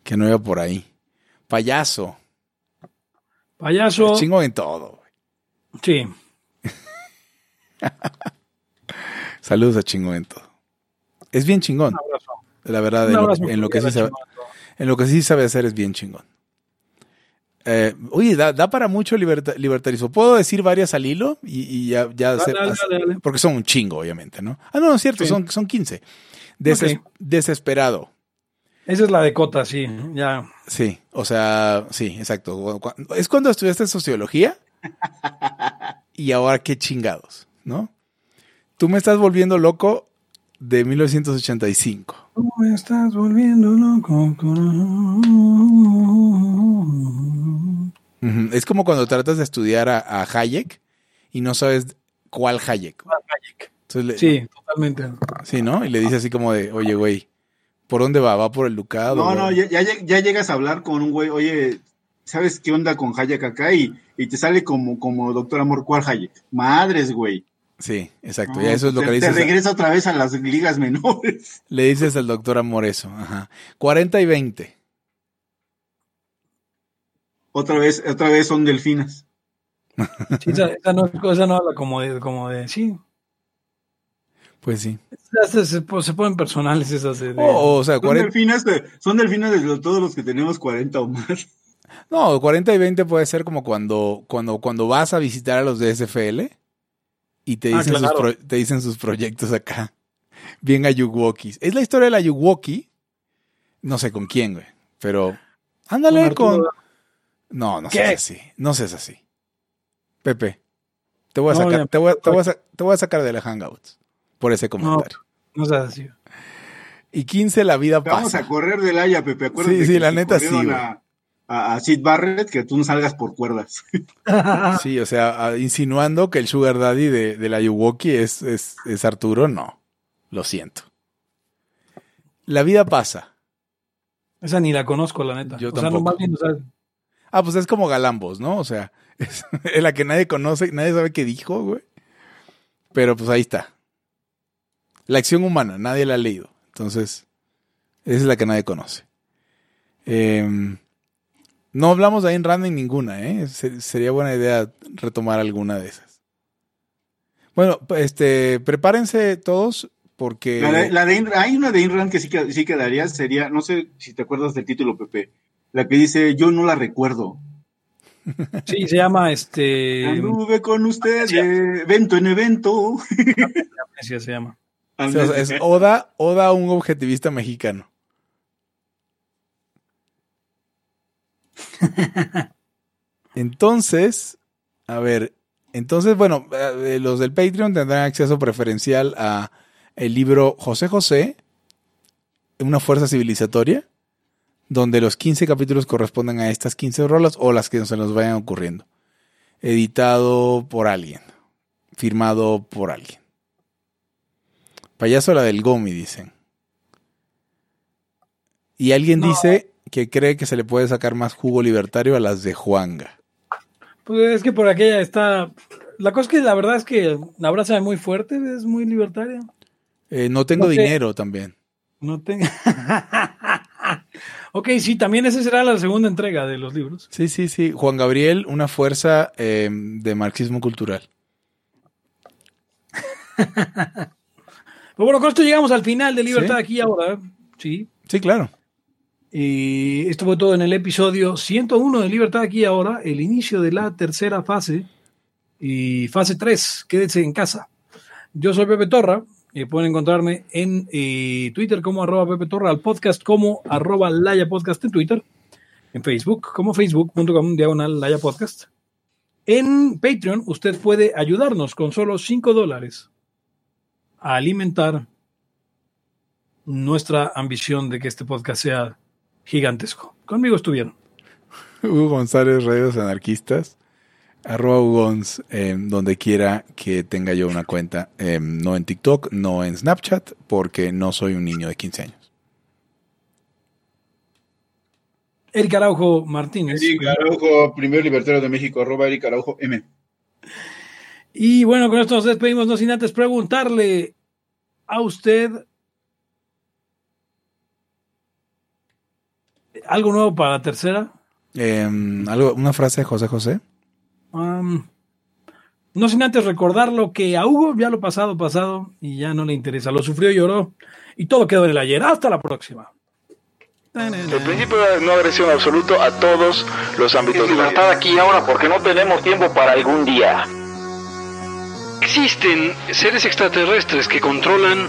que no iba por ahí. Payaso. Payaso. chingo en todo. Sí. [LAUGHS] Saludos a chingón en todo. Es bien chingón. La verdad, en lo, que sí sabe, en lo que sí sabe hacer es bien chingón. Eh, oye, da, para mucho libertarismo. ¿Puedo decir varias al hilo? Y, ya, ya porque son un chingo, obviamente, ¿no? Ah, no, no es cierto, son, son 15. Desesperado. Esa es la de Cota, sí, ya. Sí, o sea, sí, exacto. Es cuando estudiaste sociología y ahora qué chingados, ¿no? Tú me estás volviendo loco de 1985. Tú me estás volviendo loco. Es como cuando tratas de estudiar a, Hayek y no sabes cuál Hayek. sí, totalmente. Sí, ¿no? Y le dices así como de, oye, güey, ¿por dónde va? ¿Va por el Ducado? No, no, ya, ya, llegas a hablar con un güey, oye, ¿sabes qué onda con Hayek acá? Y, y te sale como, como doctor amor, ¿cuál Hayek? Madres, güey. Sí, exacto. ya eso es lo te, que le dices. Te regresa otra vez a las ligas menores. [LAUGHS] Le dices al doctor Amor eso. Ajá. 40 y 20. Otra vez, otra vez son delfinas. Sí, esa, esa, no, esa no habla como de, como de, sí. Pues sí. Se, se, se ponen personales esas. De, oh, o sea, son, 40... delfinas de, son delfinas de todos los que tenemos 40 o más. No, 40 y 20 puede ser como cuando, cuando, cuando vas a visitar a los de SFL y te dicen, ah, claro. sus, pro, te dicen sus proyectos acá. Bien Ayuwokis. Es la historia de la Ayuwoki. No sé con quién, güey. Pero ándale con. No, no seas así. No seas así. Pepe, te voy a sacar, te, voy, te, voy a, te voy a sacar de la Hangouts por ese comentario. No, no seas así. Y 15, la vida pasa. Vamos a correr del Haya, Pepe. Acuérdate sí, sí, la neta sí. A, a, Sid Barrett que tú no salgas por cuerdas. [LAUGHS] sí, o sea, insinuando que el Sugar Daddy de, de la Yuwoki es, es, es Arturo, no. Lo siento. La vida pasa. Esa ni la conozco, la neta. Yo o tampoco. Sea, no, más bien, o sea, Ah, pues es como Galambos, ¿no? O sea, [LAUGHS] es, es la que nadie conoce, nadie sabe qué dijo, güey. Pero pues ahí está. La acción humana, nadie la ha leído. Entonces, esa es la que nadie conoce. Eh, no hablamos de Ayn Rand en ninguna, ¿eh? Sería buena idea retomar alguna de esas. Bueno, este, prepárense todos porque... La de, la de, hay una de Ayn Rand que sí, sí quedaría, sería, no sé si te acuerdas del título, Pepe, la que dice, yo no la recuerdo. [LAUGHS] Sí, se llama este. Anduve con usted de evento en evento. [LAUGHS] Amnesia se llama. O sea, es Oda, Oda a un objetivista mexicano. [LAUGHS] Entonces, a ver, entonces, bueno, eh, los del Patreon tendrán acceso preferencial a el libro José José, una fuerza civilizatoria, donde los 15 capítulos corresponden a estas 15 rolas o las que se nos vayan ocurriendo. Editado por alguien, firmado por alguien. Payaso la del Gomi, dicen. Y alguien no. dice que cree que se le puede sacar más jugo libertario a las de Juanga. Pues es que por aquella está. La cosa es que la verdad es que la abraza muy fuerte, es muy libertaria. Eh, no tengo dinero también. No tengo. [LAUGHS] ok, sí, también esa será la segunda entrega de los libros. Sí, sí, sí. Juan Gabriel, una fuerza eh, de marxismo cultural. [LAUGHS] Pero bueno, con esto llegamos al final de Libertad ¿Sí? aquí ahora. Sí. Sí, claro. Y esto fue todo en el episodio 101 de Libertad aquí ahora, el inicio de la tercera fase y fase 3, quédense en casa. Yo soy Pepe Torra, y pueden encontrarme en eh, Twitter como arroba Pepe Torra, al podcast como arroba Laya Podcast en Twitter, en Facebook como facebook.com diagonal Laya Podcast. En Patreon usted puede ayudarnos con solo 5 dólares a alimentar nuestra ambición de que este podcast sea gigantesco. Conmigo estuvieron. Hugo González, Radios Anarquistas, arroba Ugons, eh, donde quiera que tenga yo una cuenta, eh, no en TikTok, no en Snapchat, porque no soy un niño de 15 años. Eric Araujo Martínez. Eric Araujo, primer libertario de México, arroba Eric Araujo M. Y bueno, con esto nos despedimos, no sin antes preguntarle a usted ¿Algo nuevo para la tercera? Eh, ¿algo, ¿Una frase de José José? Um, no sin antes recordarlo que a Hugo ya lo pasado, pasado y ya no le interesa. Lo sufrió, lloró y todo quedó en el ayer. Hasta la próxima. El principio de no agresión absoluto a todos los ámbitos. de libertad aquí ahora porque no tenemos tiempo para algún día. Existen seres extraterrestres que controlan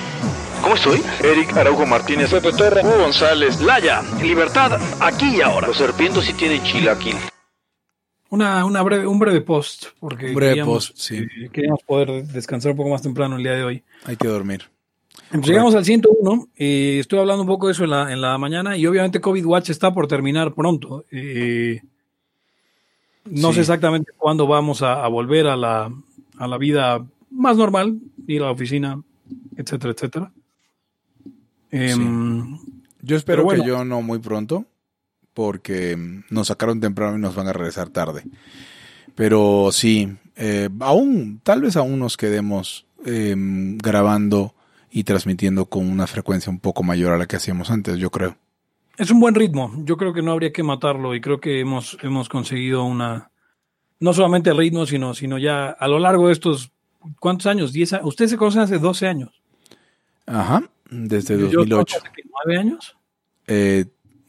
¿Cómo estoy? Eric Araujo Martínez, Pepe Torre, Hugo González, Laya, libertad, aquí y ahora. Los serpientes sí tienen chilaquil. Una, una breve, un breve post, porque Un breve queríamos, post, sí. eh, queríamos poder descansar un poco más temprano el día de hoy. Hay que dormir. Llegamos al 101, eh, estoy hablando un poco de eso en la, en la mañana y obviamente COVID Watch está por terminar pronto. Eh, no Sí. sé exactamente cuándo vamos a, a volver a la, a la vida más normal, ir a la oficina, etcétera, etcétera. Em, Yo espero bueno. que yo no muy pronto, porque mm, nos sacaron temprano y nos van a regresar tarde. Pero sí, eh, aún, tal vez aún nos quedemos eh, grabando y transmitiendo con una frecuencia un poco mayor a la que hacíamos antes, yo creo. Es un buen ritmo. Yo creo que no habría que matarlo y creo que hemos, hemos conseguido una. No solamente el ritmo, sino, sino ya a lo largo de estos. ¿Cuántos años? ¿10 años? Ustedes se conocen hace 12 años. Ajá, desde Yo- yo 2008. hace que ¿Nueve años? Eh,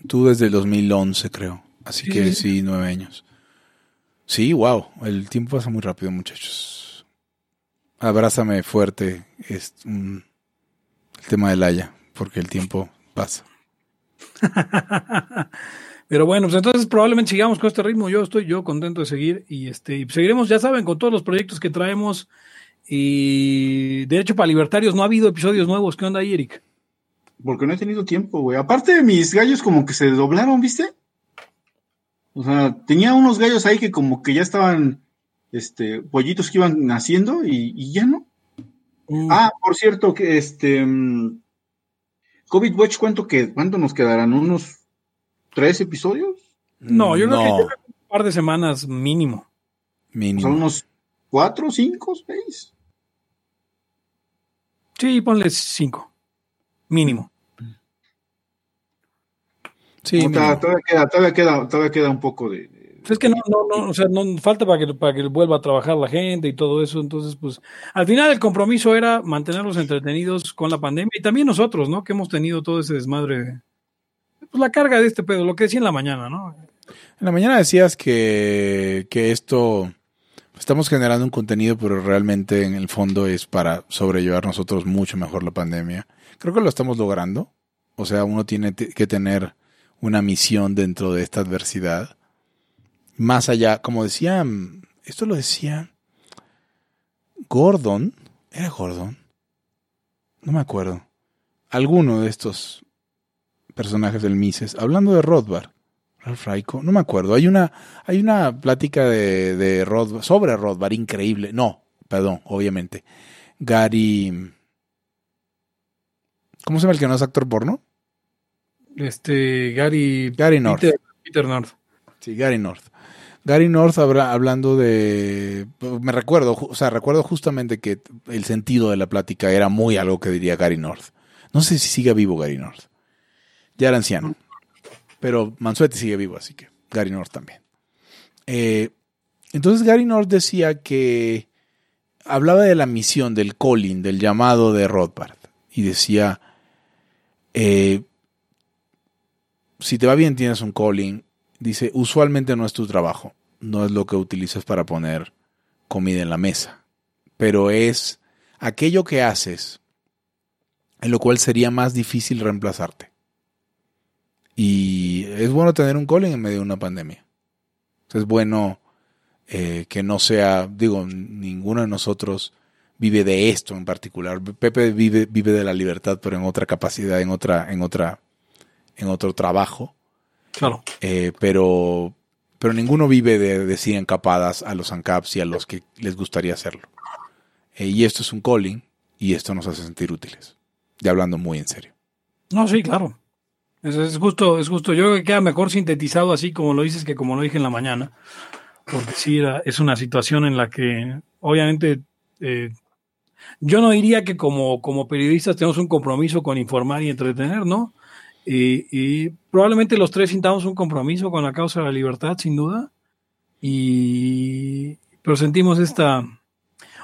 tú desde el 2011, creo. Así Sí, que sí, sí, nueve años. Sí, wow. El tiempo pasa muy rápido, muchachos. Abrázame fuerte. Es mm, el tema del Haya, porque el tiempo pasa. [LAUGHS] Pero bueno, pues entonces probablemente sigamos con este ritmo. Yo estoy yo contento de seguir y este y seguiremos, ya saben, con todos los proyectos que traemos. Y Derecho para Libertarios, no ha habido episodios nuevos. ¿Qué onda ahí, Eric? Porque no he tenido tiempo, güey. Aparte de mis gallos como que se doblaron, ¿viste? O sea, tenía unos gallos ahí que como que ya estaban, este, pollitos que iban naciendo y, y ya no. Mm, Ah, por cierto, que este, mm, COVID Watch, ¿cuánto, que, ¿cuánto nos quedarán? ¿Unos tres episodios? no, yo creo que No, creo que un par de semanas mínimo. O sea, mínimo. unos cuatro, cinco, seis. Sí, ponle cinco. Mínimo. Sí, No, mínimo. todavía, queda, todavía queda, todavía queda un poco de, de- Pues es que no, no, no, o sea, no falta para que, para que vuelva a trabajar la gente y todo eso. Entonces, pues, al final el compromiso era mantenerlos entretenidos con la pandemia y también nosotros, ¿no? Que hemos tenido todo ese desmadre. Pues la carga de este pedo, lo que decía en la mañana, ¿no? En la mañana decías que, que esto estamos generando un contenido, pero realmente en el fondo es para sobrellevar nosotros mucho mejor la pandemia. Creo que lo estamos logrando. O sea, uno tiene que tener una misión dentro de esta adversidad. Más allá, como decía, esto lo decía Gordon. ¿Era Gordon? No me acuerdo. Alguno de estos personajes del Mises, hablando de Rothbard. Ralph Raico, no me acuerdo. Hay una, hay una plática de, de Rothbard, sobre Rothbard increíble. No, perdón, obviamente. Gary. ¿Cómo se llama el que no es actor porno? Este, Gary. Gary North. Peter, Peter North. Sí, Gary North. Gary North habla- hablando de. Me recuerdo, o sea, recuerdo justamente que el sentido de la plática era muy algo que diría Gary North. No sé si sigue vivo Gary North. Ya era anciano. Pero Mansuetti sigue vivo, así que Gary North también. Eh, entonces Gary North decía que hablaba de la misión, del calling, del llamado de Rothbard. Y decía, eh, si te va bien tienes un calling, dice, usualmente no es tu trabajo, no es lo que utilizas para poner comida en la mesa, pero es aquello que haces en lo cual sería más difícil reemplazarte. Y es bueno tener un calling en medio de una pandemia. Es bueno eh, que no sea, digo, ninguno de nosotros vive de esto en particular. Pepe vive, vive de la libertad, pero en otra capacidad, en otra, en otra, en otro trabajo. Claro. Eh, pero, pero ninguno vive de decir encapadas a los ANCAPs y a los que les gustaría hacerlo. Eh, y esto es un calling y esto nos hace sentir útiles. Ya hablando muy en serio. No, sí, claro. Es, justo, es justo. Yo creo que queda mejor sintetizado así como lo dices que como lo dije en la mañana. Porque sí, es una situación en la que, obviamente, eh, yo no diría que como, como periodistas tenemos un compromiso con informar y entretener, ¿no? Y, y probablemente los tres sintamos un compromiso con la causa de la libertad, sin duda. Y, pero sentimos esta,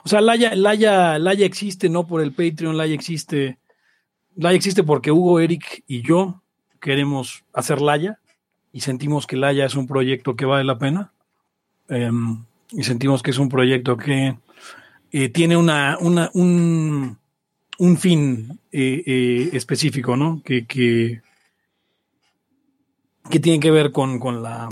o sea, Laya, Laya, Laya existe no por el Patreon, Laya existe, Laya existe porque Hugo, Eric y yo queremos hacer Laya y sentimos que Laya es un proyecto que vale la pena. Em, y sentimos que es un proyecto que eh, tiene una, una, un, un fin eh, eh, específico, ¿no? Que, que, que, tiene que ver con, con la,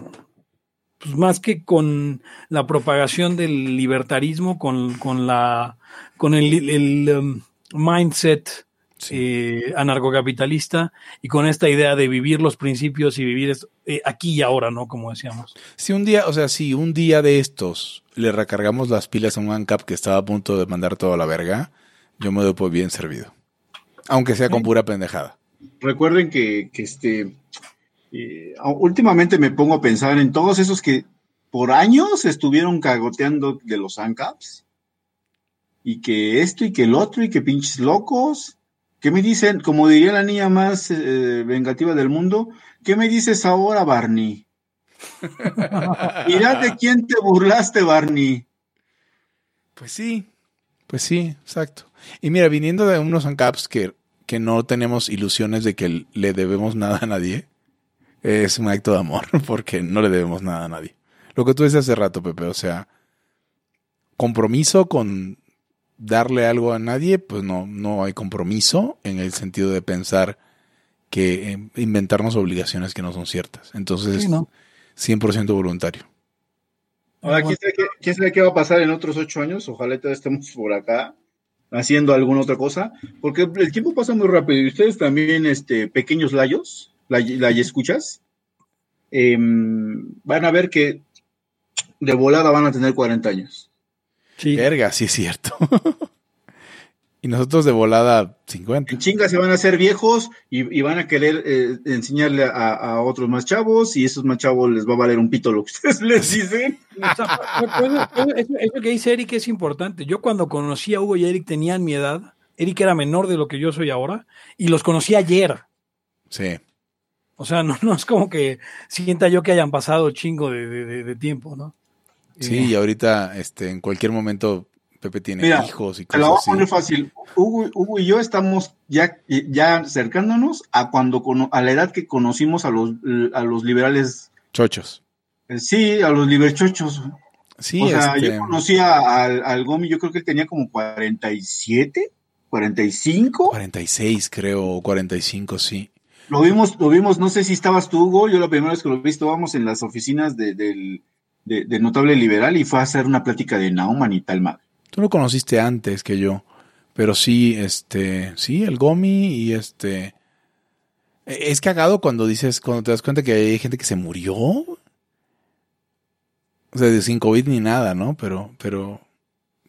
pues más que con la propagación del libertarismo, con, con la, con el, el um, mindset eh, anarcocapitalista y con esta idea de vivir los principios y vivir eh, aquí y ahora, ¿no? Como decíamos. Si un día, o sea, si un día de estos le recargamos las pilas a un ANCAP que estaba a punto de mandar toda la verga, yo me doy por bien servido. Aunque sea con pura pendejada. Recuerden que, este, eh, últimamente me pongo a pensar en todos esos que por años estuvieron cagoteando de los ANCAPs y que esto y que el otro y que pinches locos ¿Qué me dicen? Como diría la niña más eh, vengativa del mundo, ¿qué me dices ahora, Barney? [LAUGHS] Mira de quién te burlaste, Barney. Pues sí, pues sí, exacto. Y mira, viniendo de unos ANCAPs que, que no tenemos ilusiones de que le debemos nada a nadie, es un acto de amor, [LAUGHS] porque no le debemos nada a nadie. Lo que tú decías hace rato, Pepe, o sea, compromiso con darle algo a nadie, pues no, no hay compromiso en el sentido de pensar que eh, inventarnos obligaciones que no son ciertas. Entonces, es 100% voluntario. Ahora, ¿quién sabe, qué, va a pasar en otros ocho años? Ojalá estemos por acá haciendo alguna otra cosa, porque el tiempo pasa muy rápido y ustedes también, este, pequeños layos, la, la escuchas, em, van a ver que de volada van a tener 40 años. Sí. Verga, sí es cierto. [LAUGHS] y nosotros de volada 50. En chinga se van a hacer viejos y, van a querer eh, enseñarle a, otros más chavos y esos más chavos les va a valer un pito lo que ustedes [LAUGHS] les dicen. eso, que dice Eric es importante. Yo cuando conocí a Hugo y Eric tenían mi edad. Eric era menor de lo que yo soy ahora y los conocí ayer. Sí. O sea, no, no es como que sienta yo que hayan pasado chingo de tiempo, ¿no? Sí, y ahorita, este, en cualquier momento, Pepe tiene hijos y cosas lo voy a poner fácil. Hugo, y yo estamos ya, ya acercándonos a cuando a la edad que conocimos a los, a los liberales. Chochos. Eh, sí, a los liberchochos. Sí, o sea, yo este, conocí al, al Gomi, yo creo que él tenía como 47, 45. 46, creo, 45, sí. Lo vimos, lo vimos, no sé si estabas tú, Hugo, yo la primera vez que lo vi estábamos en las oficinas del de, notable liberal y fue a hacer una plática de Nauman y tal madre. Tú lo conociste antes que yo, pero sí, este, sí, el Gomi y este... E, es cagado cuando dices, cuando te das cuenta que hay gente que se murió. O sea, sin COVID ni nada, ¿no? Pero, pero,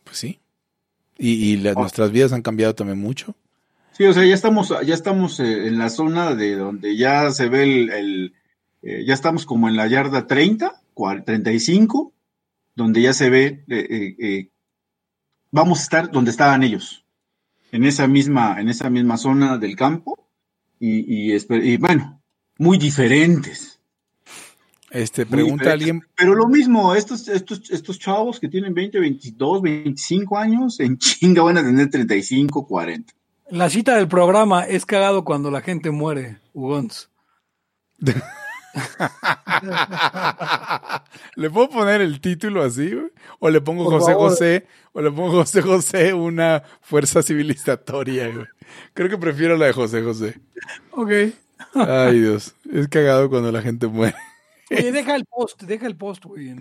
pues sí. Y, y oh. nuestras vidas han cambiado también mucho. Sí, o sea, ya estamos, ya estamos eh, en la zona de donde ya se ve el, eh, ya estamos como en la yarda 30 35, donde ya se ve, eh, eh, eh, vamos a estar donde estaban ellos, en esa misma, en esa misma zona del campo, y, bueno, muy diferentes. Este, pregunta alguien. Pero lo mismo, estos, estos, estos chavos que tienen 20, 22, 25 años, en [LAUGHS] chinga van a tener 35, 40. La cita del programa es cagado cuando la gente muere, Ugons. [LAUGHS] [LAUGHS] ¿Le puedo poner el título así? O le pongo José José, o le pongo José José, una fuerza civilizatoria, Creo que prefiero la de José José. Ok. Ay, Dios. Es cagado cuando la gente muere. Oye, deja el post, deja el post, güey.